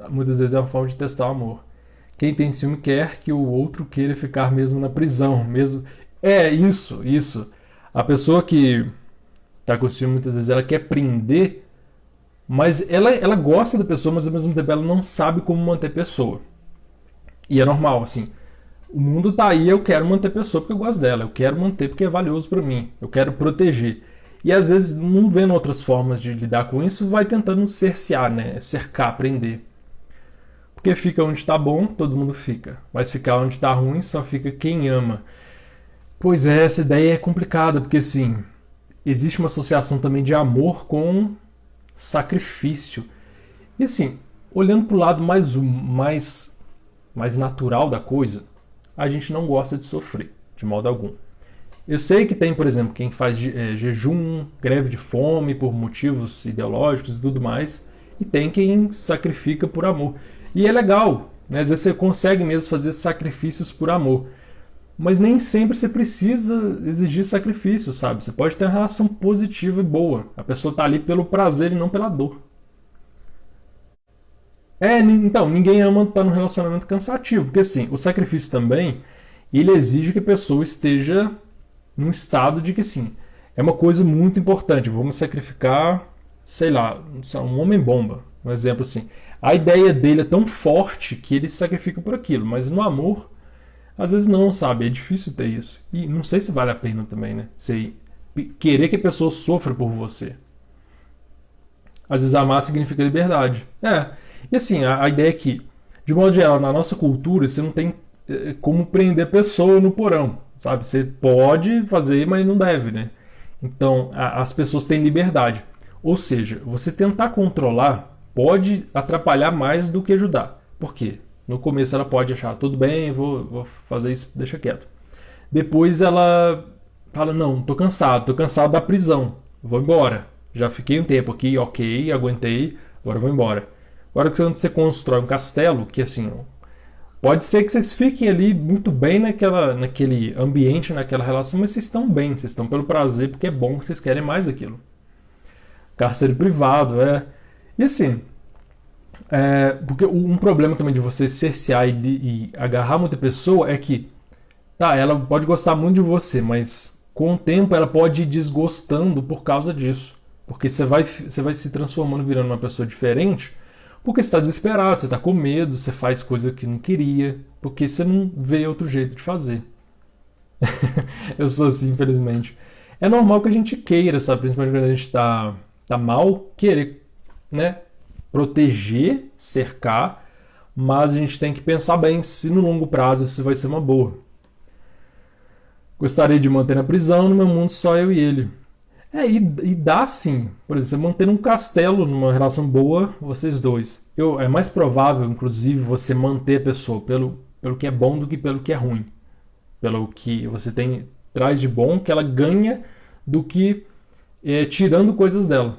Muitas vezes é uma forma de testar o amor. Quem tem ciúme quer que o outro queira ficar mesmo na prisão, mesmo. É, isso, isso. A pessoa que tá com ciúme muitas vezes ela quer prender, mas ela, ela gosta da pessoa, mas ao mesmo tempo ela não sabe como manter a pessoa. E é normal, assim. O mundo tá aí, eu quero manter a pessoa porque eu gosto dela, eu quero manter porque é valioso para mim, eu quero proteger. E às vezes, não vendo outras formas de lidar com isso, vai tentando cercear, né? Cercar, prender. Porque fica onde está bom, todo mundo fica. Mas ficar onde está ruim, só fica quem ama. Pois é, essa ideia é complicada, porque assim, existe uma associação também de amor com sacrifício. E assim, olhando para o lado mais, mais, mais natural da coisa, a gente não gosta de sofrer, de modo algum. Eu sei que tem, por exemplo, quem faz é, jejum, greve de fome por motivos ideológicos e tudo mais, e tem quem sacrifica por amor. E é legal, né? às vezes você consegue mesmo fazer sacrifícios por amor. Mas nem sempre você precisa exigir sacrifício, sabe? Você pode ter uma relação positiva e boa. A pessoa está ali pelo prazer e não pela dor. É, então, ninguém ama estar num relacionamento cansativo, porque assim, o sacrifício também, ele exige que a pessoa esteja num estado de que assim, é uma coisa muito importante, vamos sacrificar, sei lá, um homem bomba, um exemplo assim. A ideia dele é tão forte que ele se sacrifica por aquilo, mas no amor às vezes não, sabe? É difícil ter isso. E não sei se vale a pena também, né? Você querer que a pessoa sofra por você. Às vezes amar significa liberdade. É. E assim, a, a ideia é que, de modo geral, na nossa cultura, você não tem é, como prender a pessoa no porão, sabe? Você pode fazer, mas não deve, né? Então, a, as pessoas têm liberdade. Ou seja, você tentar controlar pode atrapalhar mais do que ajudar. Por quê? No começo ela pode achar, tudo bem, vou, vou fazer isso, deixa quieto. Depois ela fala, não, tô cansado, tô cansado da prisão, vou embora. Já fiquei um tempo aqui, ok, aguentei, agora vou embora. Agora que você constrói um castelo, que assim, pode ser que vocês fiquem ali muito bem naquela, naquele ambiente, naquela relação, mas vocês estão bem, vocês estão pelo prazer, porque é bom que vocês querem mais daquilo. Cárcere privado, é. E assim, é, porque um problema também de você cercear e, e, agarrar muita pessoa é que, tá, ela pode gostar muito de você, mas com o tempo ela pode ir desgostando por causa disso. Porque você vai, você vai se transformando, virando uma pessoa diferente, porque você está desesperado, você está com medo, você faz coisa que não queria, porque você não vê outro jeito de fazer. [laughs] Eu sou assim, infelizmente. É normal que a gente queira, sabe? Principalmente quando a gente está tá mal, querer, né? proteger, cercar, mas a gente tem que pensar bem se no longo prazo isso vai ser uma boa. Gostaria de manter na prisão, no meu mundo só eu e ele. É, e, e dá sim. Por exemplo, manter um castelo numa relação boa, vocês dois. Eu, é mais provável, inclusive, você manter a pessoa pelo, pelo que é bom do que pelo que é ruim. Pelo que você tem traz de bom, que ela ganha do que é, tirando coisas dela.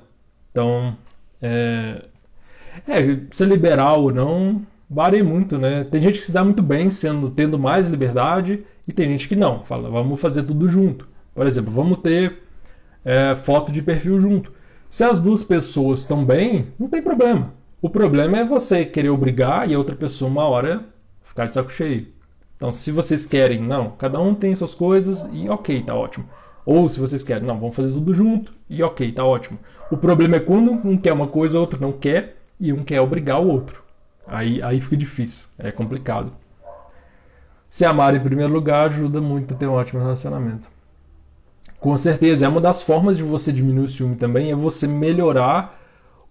Então, é, é, ser liberal ou não varia muito, né? Tem gente que se dá muito bem sendo tendo mais liberdade e tem gente que não. Fala, vamos fazer tudo junto. Por exemplo, vamos ter é, foto de perfil junto. Se as duas pessoas estão bem, não tem problema. O problema é você querer obrigar e a outra pessoa uma hora ficar de saco cheio. Então, se vocês querem, não, cada um tem suas coisas e ok, tá ótimo. Ou se vocês querem, não, vamos fazer tudo junto e ok, tá ótimo. O problema é quando um quer uma coisa, outro não quer e um quer obrigar o outro. Aí, aí fica difícil, é complicado. Se amar em primeiro lugar ajuda muito a ter um ótimo relacionamento. Com certeza, é uma das formas de você diminuir o ciúme também, é você melhorar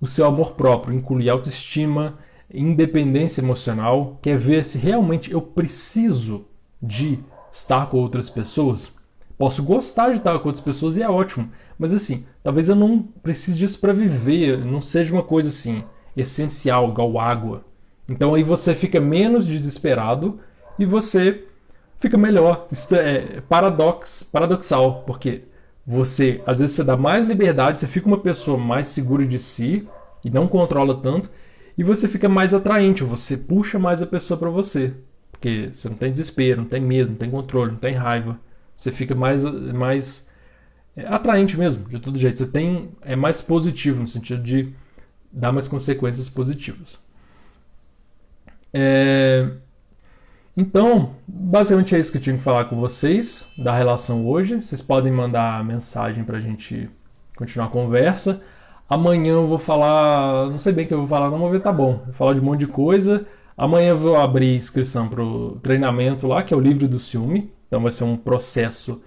o seu amor próprio, incluir autoestima, independência emocional, quer ver se realmente eu preciso de estar com outras pessoas. Posso gostar de estar com outras pessoas e é ótimo, mas assim, talvez eu não precise disso para viver, não seja uma coisa assim essencial, igual água. Então aí você fica menos desesperado e você fica melhor. Isso é paradox, paradoxal, porque você às vezes você dá mais liberdade, você fica uma pessoa mais segura de si e não controla tanto, e você fica mais atraente, você puxa mais a pessoa para você, porque você não tem desespero, não tem medo, não tem controle, não tem raiva, você fica mais mais é, atraente mesmo, de todo jeito. Você tem é mais positivo no sentido de dá mais consequências positivas. É... Então, basicamente é isso que eu tinha que falar com vocês da relação hoje. Vocês podem mandar mensagem para a gente continuar a conversa. Amanhã eu vou falar, não sei bem o que eu vou falar, não vou ver, tá bom. Vou falar de um monte de coisa. Amanhã eu vou abrir inscrição para o treinamento lá, que é o livro do ciúme. Então vai ser um processo,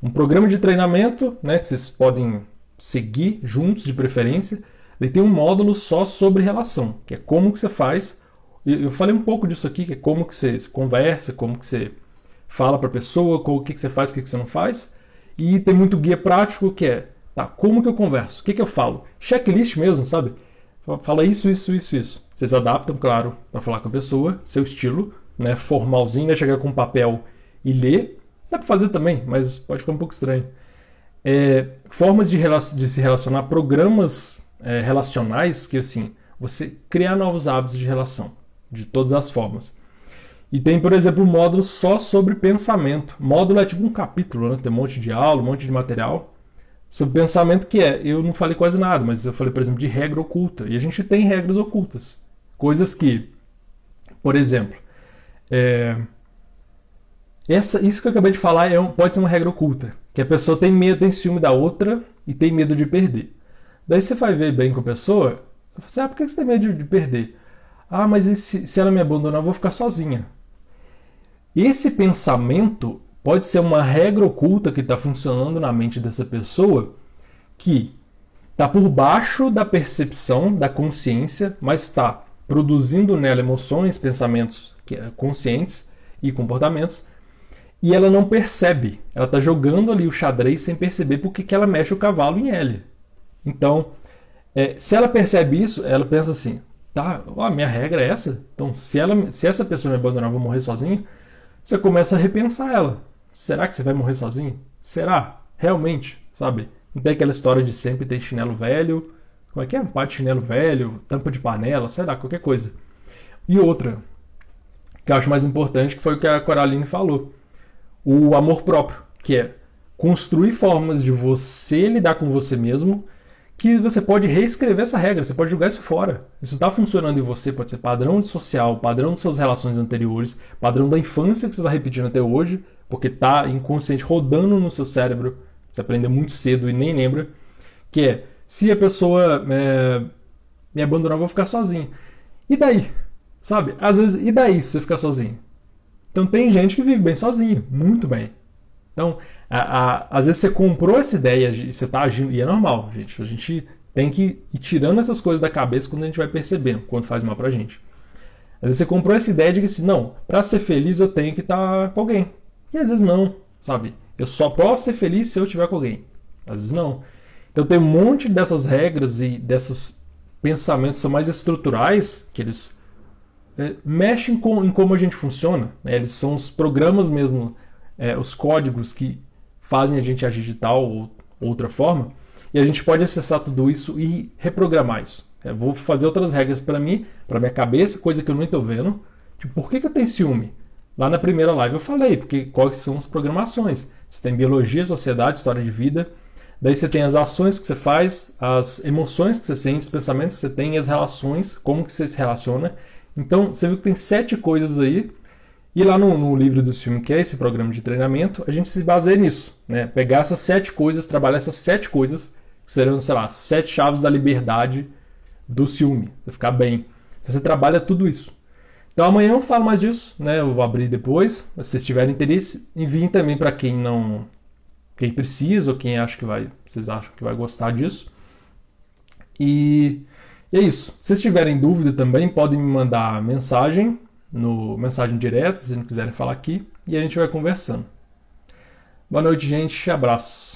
um programa de treinamento, né, que vocês podem seguir juntos de preferência ele tem um módulo só sobre relação, que é como que você faz. Eu falei um pouco disso aqui, que é como que você conversa, como que você fala para a pessoa, o que, que você faz, o que, que você não faz. E tem muito guia prático que é, tá, como que eu converso? O que, que eu falo? Checklist mesmo, sabe? Fala isso, isso, isso, isso. Vocês adaptam, claro, para falar com a pessoa, seu estilo, né? Formalzinho, né? Chegar com um papel e ler. Dá para fazer também, mas pode ficar um pouco estranho. É, formas de, de, se relacionar, programas é, relacionais que, assim, você criar novos hábitos de relação, de todas as formas. E tem, por exemplo, um módulo só sobre pensamento. Módulo é tipo um capítulo, né? Tem um monte de aula, um monte de material sobre pensamento que é, eu não falei quase nada, mas eu falei, por exemplo, de regra oculta. E a gente tem regras ocultas. Coisas que, por exemplo, é, essa, isso que eu acabei de falar é um, pode ser uma regra oculta. Que a pessoa tem medo, tem ciúme da outra e tem medo de perder. Daí você vai ver bem com a pessoa, você assim, ah, por que você tem medo de, de perder? Ah, mas se, ela me abandonar, eu vou ficar sozinha. Esse pensamento Pode ser uma regra oculta que está funcionando na mente dessa pessoa que está por baixo da percepção, da consciência, mas está produzindo nela emoções, pensamentos é conscientes e comportamentos, e ela não percebe. Ela está jogando ali o xadrez sem perceber porque que ela mexe o cavalo em L. Então, é, se ela percebe isso, ela pensa assim: tá, ó, minha regra é essa. Então, se, ela, se essa pessoa me abandonar, eu vou morrer sozinho. Você começa a repensar ela. Será que você vai morrer sozinho? Será? Realmente? Sabe? Não tem aquela história de sempre ter chinelo velho. Como é que é? Pá de chinelo velho, tampa de panela, sei lá, qualquer coisa. E outra, que eu acho mais importante, que foi o que a Coraline falou. O amor próprio, que é construir formas de você lidar com você mesmo que você pode reescrever essa regra, você pode jogar isso fora. Isso está funcionando em você, pode ser padrão social, padrão de suas relações anteriores, padrão da infância que você está repetindo até hoje, porque está inconsciente rodando no seu cérebro, você aprende muito cedo e nem lembra, que é, se a pessoa é, me abandonar, eu vou ficar sozinho. E daí? Sabe? Às vezes, e daí se você ficar sozinho? Então tem gente que vive bem sozinho, muito bem. Então, a, a, às vezes você comprou essa ideia e você está agindo, e é normal, gente. A gente tem que ir tirando essas coisas da cabeça quando a gente vai percebendo, quando faz mal pra gente. Às vezes você comprou essa ideia de que assim, não, para ser feliz eu tenho que estar tá com alguém. E às vezes não, sabe? Eu só posso ser feliz se eu estiver com alguém. Às vezes não. Então tem um monte dessas regras e desses pensamentos são mais estruturais, que eles é, mexem com, em como a gente funciona. Né? Eles são os programas mesmo, é, os códigos que fazem a gente agir de tal ou outra forma. E a gente pode acessar tudo isso e reprogramar isso. É, vou fazer outras regras para mim, para minha cabeça, coisa que eu não estou vendo. Tipo, por que, que eu tenho ciúme? Lá na primeira live eu falei, porque quais são as programações. Você tem biologia, sociedade, história de vida. Daí você tem as ações que você faz, as emoções que você sente, os pensamentos que você tem, as relações, como que você se relaciona. Então, você viu que tem sete coisas aí. E lá no, no livro do filme, que é esse programa de treinamento, a gente se baseia nisso. Né? Pegar essas sete coisas, trabalhar essas sete coisas, que serão, sei lá, sete chaves da liberdade do ciúme. Pra ficar bem. Você trabalha tudo isso. Então amanhã eu falo mais disso, né? Eu vou abrir depois. Se vocês tiverem interesse, enviem também para quem não, quem precisa ou quem acha que vai, vocês acham que vai gostar disso. E, e é isso. Se vocês tiverem dúvida também, podem me mandar mensagem no mensagem direta, se não quiserem falar aqui, e a gente vai conversando. Boa noite, gente. Abraço.